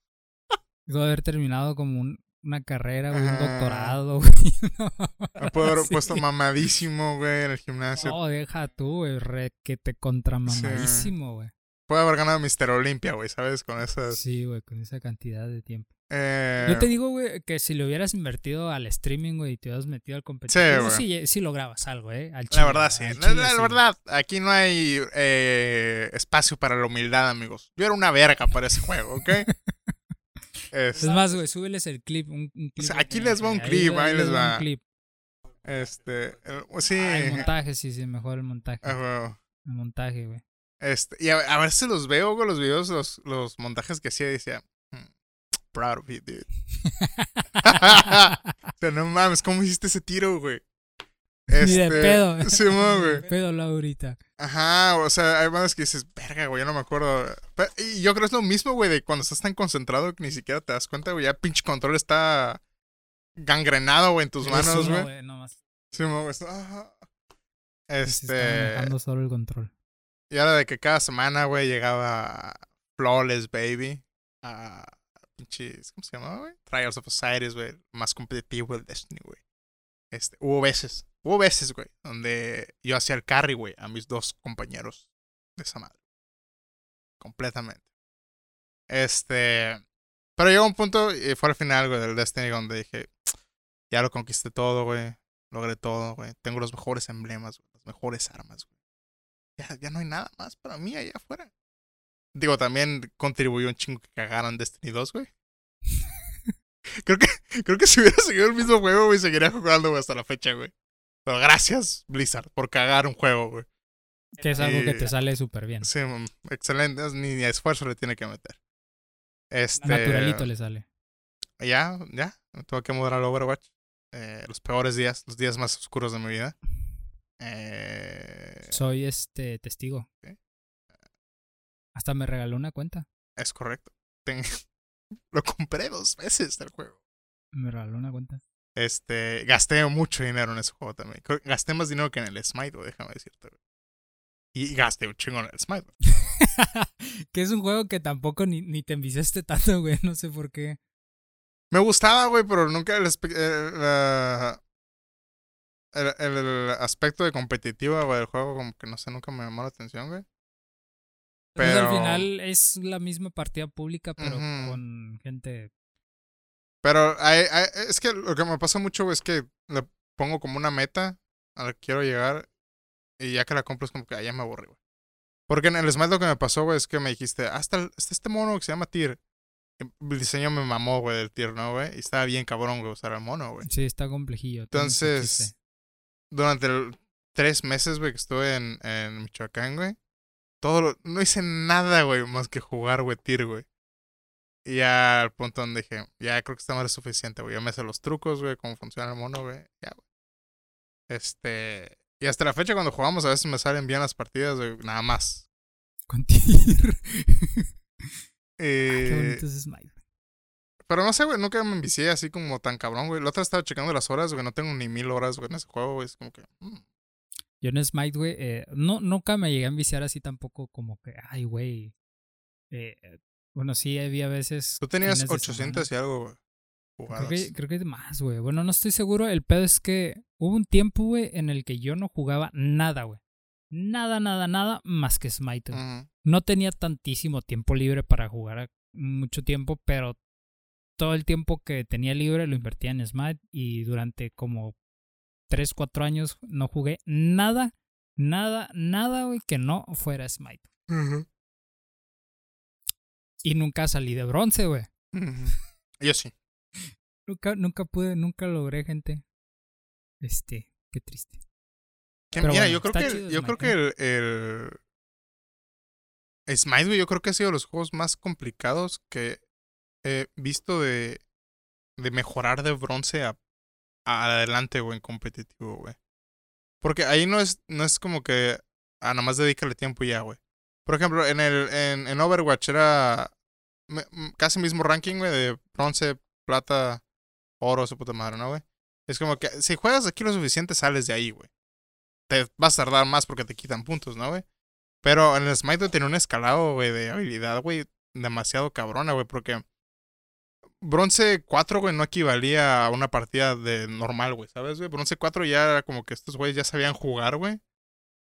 Pudo haber terminado como un- una carrera, güey, un Ajá. doctorado, güey. Puedo haber Sí. puesto mamadísimo, güey, en el gimnasio. No, deja tú, güey. Re que te contramamadísimo, güey. Puedo haber ganado Mr. Olimpia, güey, ¿sabes? Con esas. Sí, güey, con esa cantidad de tiempo. Eh, Yo te digo, güey, que si le hubieras invertido al streaming, güey, y te hubieras metido al competitivo, güey. sí, sí, lograbas algo, ¿eh? Al La verdad, sí. La, chile, la- la sí. verdad, aquí no hay eh, espacio para la humildad, amigos. Yo era una verga para ese juego, ¿ok? Es Es- más, güey, súbeles el clip. Un, un clip sea, que aquí les va un clip, ahí les va. un clip. este, eh, sí. Ah, el montaje, sí, sí, mejor el montaje. Ah. El montaje, güey. Este, y a, a veces los veo, güey, los videos, los, los montajes que hacía decía, "Hmm, proud of you, dude. o sea, no mames, ¿cómo hiciste ese tiro, güey? Ni de pedo. Sí, mo, Ni de güey. pedo, Laurita. Ajá, o sea, hay bandas que dices, verga, güey, yo no me acuerdo. Y yo creo que es lo mismo, güey, de cuando estás tan concentrado que ni siquiera te das cuenta, güey. Ya pinche control está gangrenado, güey, en tus manos, Eso no, güey. nomás. Sí, mo, güey. está-. Se Este. solo el control. Y ahora de que cada semana, güey, llegaba Flawless Baby. A pinches, ¿cómo se llamaba, güey? Trials of Osiris, güey. Más competitivo del Destiny, güey. Este, hubo veces, hubo veces, güey, donde yo hacía el carry, güey, a mis dos compañeros de esa madre. Completamente. Este. Pero llegó un punto, y fue al final, güey, del Destiny, donde dije, ya lo conquisté todo, güey. Logré todo, güey. Tengo los mejores emblemas, güey. Las mejores armas, güey. Ya, ya no hay nada más para mí allá afuera. Digo, también contribuyó un chingo que cagaran Destiny 2, güey. Creo que creo que si hubiera seguido el mismo juego, güey, seguiría jugando, güey, hasta la fecha, güey. Pero gracias, Blizzard, por cagar un juego, güey. Que es algo que te sale súper bien. Sí, mm, excelente. Ni, ni esfuerzo le tiene que meter. Este. Naturalito le sale. Ya, ya. Me tuve que mudar al Overwatch. Eh, los peores días, los días más oscuros de mi vida. Eh, Soy este testigo. Hasta me regaló una cuenta. es correcto. Ten- Lo compré dos veces el juego. Me regaló una cuenta. Este, gasté mucho dinero en ese juego también. Gasté más dinero que en el Smite, güey, déjame decirte, güey. Y gasté un chingo en el Smite, güey. que es un juego que tampoco ni, ni te enviciaste tanto, güey. No sé por qué. Me gustaba, güey, pero nunca el, eh, el, el- el aspecto de competitivo, güey, del juego, como que no sé, nunca me llamó la atención, güey. Pues Pero- al final es la misma partida pública, pero con gente. Pero hay- hay- es que lo que me pasa mucho, es que le pongo como una meta a la que quiero llegar y ya que la compro es como que ah, ya me aburrí, güey. Porque en el Smite lo que me pasó, güey, es que me dijiste, ah, está, el- está este mono que se llama Tyr. El diseño me mamó, güey, del Tyr, ¿no, güey? Y estaba bien cabrón, güey, usar el mono, güey. Sí, está complejillo. Entonces, durante el tres meses, güey, que estuve en, en Michoacán, güey, todo lo- no hice nada, güey, más que jugar, güey, Tyr, güey. Y ya al punto donde dije, ya creo que esta madre es suficiente, güey. Ya me sé los trucos, güey, cómo funciona el mono, güey. Ya, güey. Este. Y hasta la fecha, cuando jugamos, a veces me salen bien las partidas, güey, nada más. Con. Ah, Eh, Qué bonito es Smite. Pero no sé, güey, nunca me envicié así como tan cabrón, güey. La otra estaba checando las horas, güey. No tengo ni mil horas, güey, en ese juego, güey. Es como que. mm. Yo en Smite, güey, eh, no, nunca me llegué a enviciar así tampoco como que, ay, güey. Eh, bueno, sí, había veces. Tú tenías fines de 800 y algo, güey. Creo que, creo que más, güey. Bueno, no estoy seguro. El pedo es que hubo un tiempo, güey, en el que yo no jugaba nada, güey. Nada, nada, nada más que Smite. güey. Ujú. No tenía tantísimo tiempo libre para jugar mucho tiempo, pero todo el tiempo que tenía libre lo invertía en Smite y durante como 3, 4 años no jugué nada, nada, nada, güey, que no fuera Smite. Y nunca salí de bronce, güey. Yo sí. Nunca, nunca pude, nunca logré, gente. Este, qué triste. Que Pero mira, bueno, yo creo que, yo creo Smite, que el, el Smite, güey, yo creo que ha sido de los juegos más complicados que he visto de, de mejorar de bronce a adelante, güey, en competitivo, güey. Porque ahí no es, no es como que, ah, nomás dedícale tiempo y ya, güey. Por ejemplo, en el, en, en Overwatch era me- m- casi mismo ranking, güey, de bronce, plata, oro, su puta madre, ¿no, güey? Es como que si juegas aquí lo suficiente, sales de ahí, güey te vas a tardar más porque te quitan puntos, ¿no, güey? Pero en el Smite tiene un escalado, güey, de habilidad, güey, demasiado cabrona, güey, porque bronce 4, güey, no equivalía a una partida de normal, güey, ¿sabes, güey? Bronce 4 ya era como que estos güeyes ya sabían jugar, güey.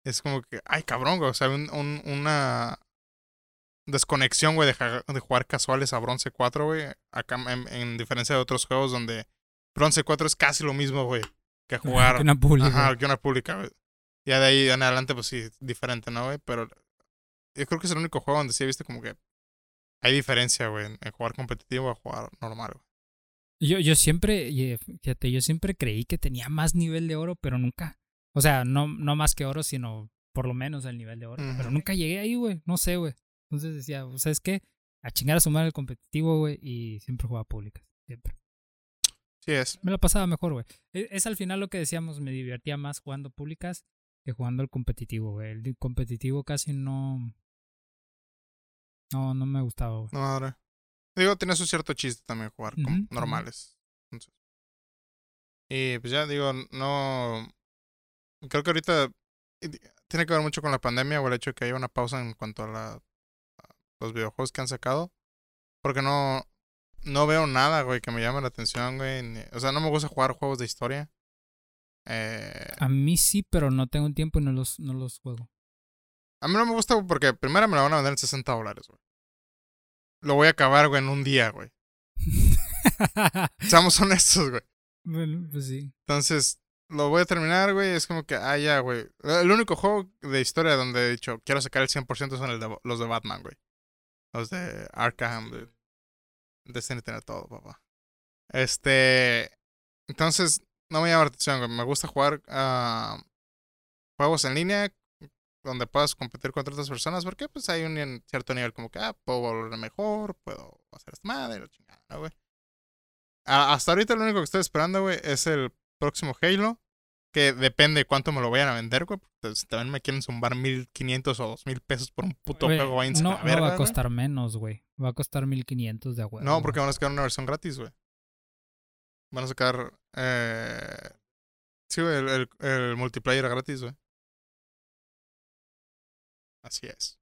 Es como que, ay, cabrón, güey, o sea, un- un- una desconexión, güey, de jugar casuales a bronce 4, güey, acá en, en diferencia de otros juegos donde bronce 4 es casi lo mismo, güey, que jugar Que una pública. Ajá, que una pública, güey. Ya de ahí en adelante, pues sí, diferente, ¿no, güey? Pero yo creo que es el único juego donde sí he visto como que hay diferencia, güey, en, jugar competitivo a jugar normal, güey. Yo, yo siempre, y, fíjate, yo siempre creí que tenía más nivel de oro, pero nunca. O sea, no, no más que oro, sino por lo menos el nivel de oro. Pero nunca llegué ahí, güey. No sé, güey. Entonces decía, ¿sabes qué? A chingar a sumar el competitivo, güey. Y siempre jugaba públicas. Siempre. Sí es. Me la pasaba mejor, güey. Es, es al final lo que decíamos, me divertía más jugando públicas que jugando el competitivo, güey. El competitivo casi no. No, no me gustaba, güey. No, madre. Digo, tiene su cierto chiste también jugar con normales. Entonces. Y pues ya digo, no. Creo que ahorita tiene que ver mucho con la pandemia o el hecho de que haya una pausa en cuanto a, la, a los videojuegos que han sacado. Porque no. No veo nada, güey, que me llame la atención, güey. ni- O sea, no me gusta jugar juegos de historia. Eh, A mí sí, pero no tengo tiempo y no los, no los juego. A mí no me gusta porque primero me la van a vender en 60 dólares, güey. Lo voy a acabar, güey, en un día, güey. Seamos honestos, güey. bueno, pues sí. Entonces, lo voy a terminar, güey. Es como que, ah, ya, güey. El único juego de historia donde he dicho, quiero sacar el 100% son el de, los de Batman, güey. Los de Arkham, de Destiny tiene todo, papá. Este. Entonces, no me llama la atención, güey. Me gusta jugar ah, juegos en línea donde puedas competir contra otras personas porque, pues, hay un cierto nivel como que, ah, puedo volver mejor, puedo hacer esta madre, la chingada, ¿no, güey. Hasta ahorita lo único que estoy esperando, güey, es el próximo Halo. Que depende cuánto me lo vayan a vender, güey. Si también me quieren zumbar 1500 o 2000 pesos por un puto Güey, juego, váyanse a no, no verga, va a costar menos, güey. Va a costar 1500 de agua. No, porque van a sacar una versión gratis, güey. Van a sacar. Eh... Sí, güey, el, el, el multiplayer gratis, güey. Así es.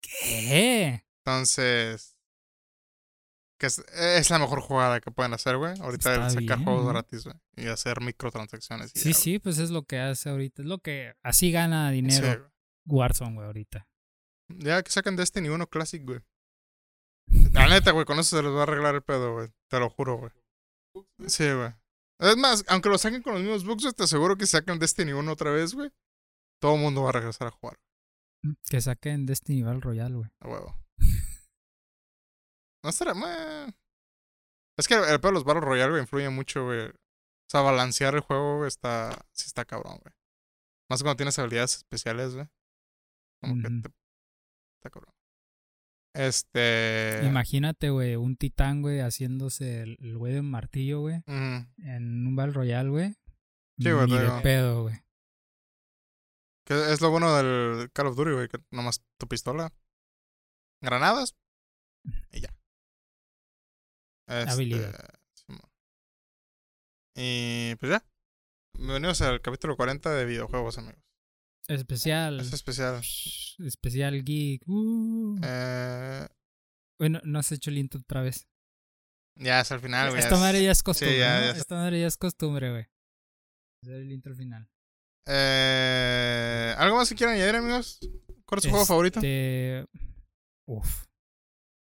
¿Qué? Entonces. Que es, es la mejor jugada que pueden hacer, güey. Ahorita Está sacar bien, juegos ¿no? gratis, güey. Y hacer microtransacciones. y Sí, ya, sí, pues es lo que hace ahorita. Es lo que así gana dinero Sí, güey. Warzone, güey, ahorita. Ya que sacan Destiny 1 Classic, güey. La neta, güey, con eso se les va a arreglar el pedo, güey. Te lo juro, güey. Sí, güey. Es más, aunque lo saquen con los mismos bugs, güey, te aseguro que si sacan Destiny 1 otra vez, güey. Todo el mundo va a regresar a jugar, Que saquen Destiny Battle Royale, güey. a huevo. No estará, meh. Es que el, el pedo de los Battle Royale, güey, influye mucho, güey. O sea, balancear el juego, güey, está. Sí está cabrón, güey. Más cuando tienes habilidades especiales, güey. Como que te. Está cabrón. Este. Imagínate, güey, un titán, güey, haciéndose el el güey de un martillo, güey, en un Battle Royale, güey. Sí, güey, Ni de pedo, güey. Que es lo bueno del Call of Duty, güey, que nomás tu pistola, granadas y ya. Este, Habilidad. Y pues ya. Bienvenidos al capítulo 40 de videojuegos, amigos. Especial. Es especial. Especial geek. Uh. Eh, Bueno, no has hecho el intro otra vez. ya es al final, güey. Esta es- madre ya es costumbre. ya- ¿no? ya Esta madre ya es costumbre, güey. Hacer el intro final. Eh, ¿Algo más que quieran añadir, amigos? ¿Cuál es su juego favorito? Este, Uf.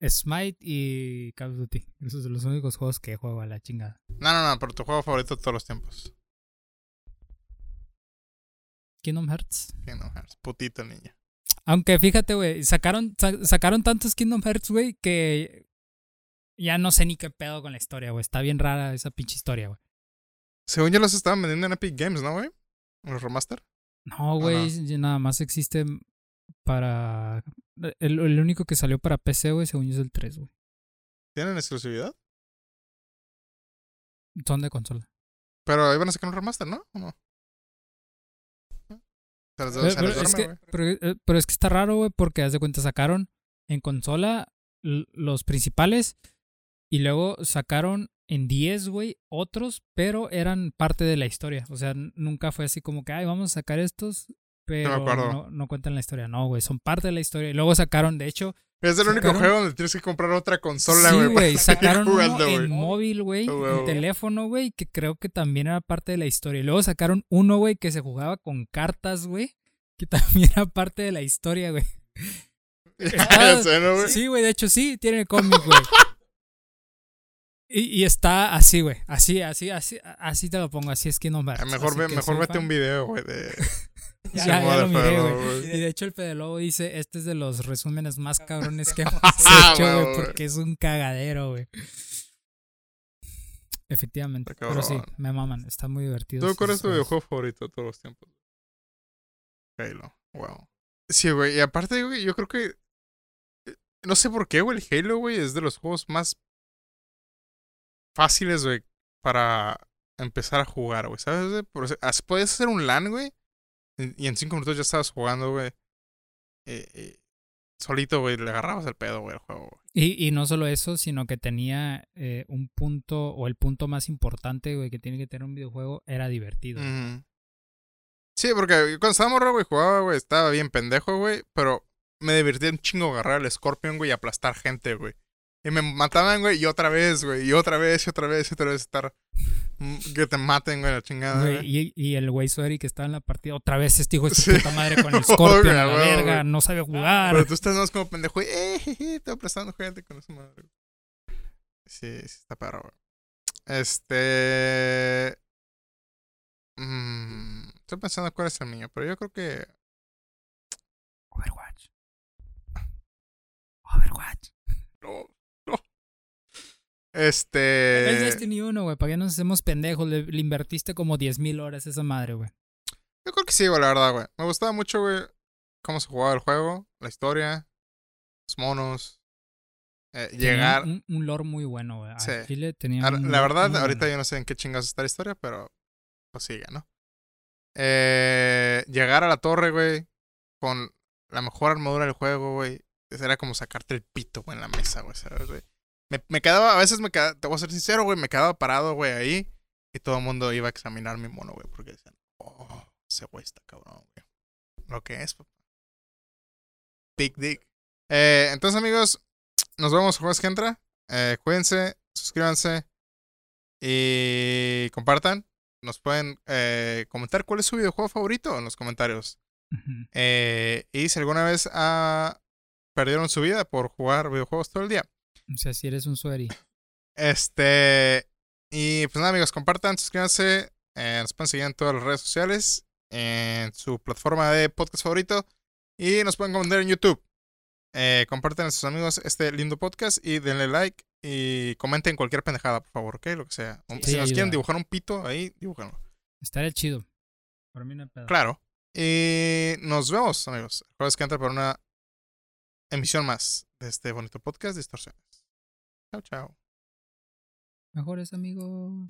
Smite y Call of Duty. Esos son los únicos juegos que juego a la chingada. No, no, no, pero tu juego favorito de todos los tiempos. Kingdom Hearts. Kingdom Hearts. Putito el niño. Aunque fíjate, güey, sacaron, sa- sacaron tantos Kingdom Hearts, güey, que ya no sé ni qué pedo con la historia, güey. Está bien rara esa pinche historia, güey. Según yo los estaban vendiendo en Epic Games, ¿no, güey? Los remaster. No, güey, nada más existe para... El, el único que salió para PC, güey, según yo es el 3, güey. ¿Tienen exclusividad? Son de consola. Pero iban a sacar un remaster, ¿no? ¿O no? Se les, Pero, se pero les es que, pero, eh, pero es que está raro, güey, porque haz de cuenta sacaron en consola los principales y luego sacaron en 10, güey, otros, pero eran parte de la historia. O sea, nunca fue así como que, ay, vamos a sacar estos, pero no, no cuentan la historia. No, güey, son parte de la historia. Y luego sacaron, de hecho, Es el único juego donde tienes que comprar otra consola, sí, güey. para güey, sacaron uno jugando, en móvil, güey, en teléfono, güey, que creo que también era parte de la historia. Y luego sacaron uno, güey, que se jugaba con cartas, güey, que también era parte de la historia, güey. Ya sé, ¿no, güey? Sí, güey, de hecho sí, tiene cómic, güey. Y, y está así, güey. Así, así, así, así te lo pongo. Así es que no Ah, Mejor, ve, mejor vete un video, güey, de... Ya, ya modo lo miré, güey. Y de hecho el Fede Lobo dice, este es de los resúmenes más cabrones que hemos Ah, hecho, güey, porque es un cagadero, güey. Efectivamente. Pero sí, me maman. Está muy divertido. ¿Tú cuál es tu videojuego favorito de todos los tiempos? Halo. Wow. Sí, güey. Y aparte, güey, yo creo que. eh, No sé por qué, güey. El Halo, güey, es de los juegos más fáciles, güey, para empezar a jugar, güey. ¿Sabes? Puedes hacer un LAN, güey. Y en cinco minutos ya estabas jugando, güey. Eh, eh, solito, güey, le agarrabas el pedo, güey, al juego, güey. Y, y no solo eso, sino que tenía eh, un punto, o el punto más importante, güey, que tiene que tener un videojuego, era divertido. Sí, porque cuando estaba morro, güey, jugaba, güey, estaba bien pendejo, güey, pero me divertía un chingo agarrar el Scorpion, güey, y aplastar gente, güey. Y me mataban, güey, y otra vez, güey, y otra vez, y otra vez, y otra vez estar... mm, Que te maten, güey, la chingada, Güey, güey. y, y el güey Sueri que estaba en la partida, otra vez este hijo de su Sí. puta madre con el Scorpion la güey, verga, no sabe jugar. Pero tú estás más como pendejo, eh, jeje, estoy aplastando gente con esa madre. Sí, sí, está perro, güey. Este... mm, estoy pensando cuál es el mío, pero yo creo que... Overwatch. Overwatch. No. Este. Es Destiny 1, güey, ¿para qué nos hacemos pendejos? Le, le invertiste como 10.000 horas a esa madre, güey. Yo creo que sí, güey, la verdad, güey. Me gustaba mucho, güey, cómo se jugaba el juego, la historia, los monos. eh, llegar. Un, un lore muy bueno, güey. Sí. Chile tenía la verdad, ahorita bueno. yo no sé en qué chingados está la historia, pero pues sigue, ¿no? Eh, llegar a la torre, güey, con la mejor armadura del juego, güey. Era como sacarte el pito, güey, en la mesa, güey, ¿sabes, güey? Me, me quedaba, a veces me quedaba, te voy a ser sincero, güey, me quedaba parado, güey, ahí. Y todo el mundo iba a examinar mi mono, güey, porque decían, oh, ese güey está cabrón, güey. Lo que es, papá. Big Dick. Eh, entonces, amigos, nos vemos el jueves que entra. Eh, cuídense, suscríbanse y compartan. Nos pueden eh, comentar cuál es su videojuego favorito en los comentarios. Y si alguna vez ah, perdieron su vida por jugar videojuegos todo el día. O sea, si eres un Sueri. Este. Y pues nada, amigos, compartan, suscríbanse. eh, nos pueden seguir en todas las redes sociales. En su plataforma de podcast favorito. Y nos pueden comentar en YouTube. Eh, compartan a sus amigos este lindo podcast. Y denle like. Y comenten cualquier pendejada, por favor, ¿ok? Lo que sea. Sí, si nos ayuda. quieren dibujar un pito, ahí, dibújenlo. Estaría chido. Por mí no pedo. Claro. Y nos vemos, amigos. Jueves que entra para una emisión más de este bonito podcast Distorsiones. Chao, chao. Mejores amigos.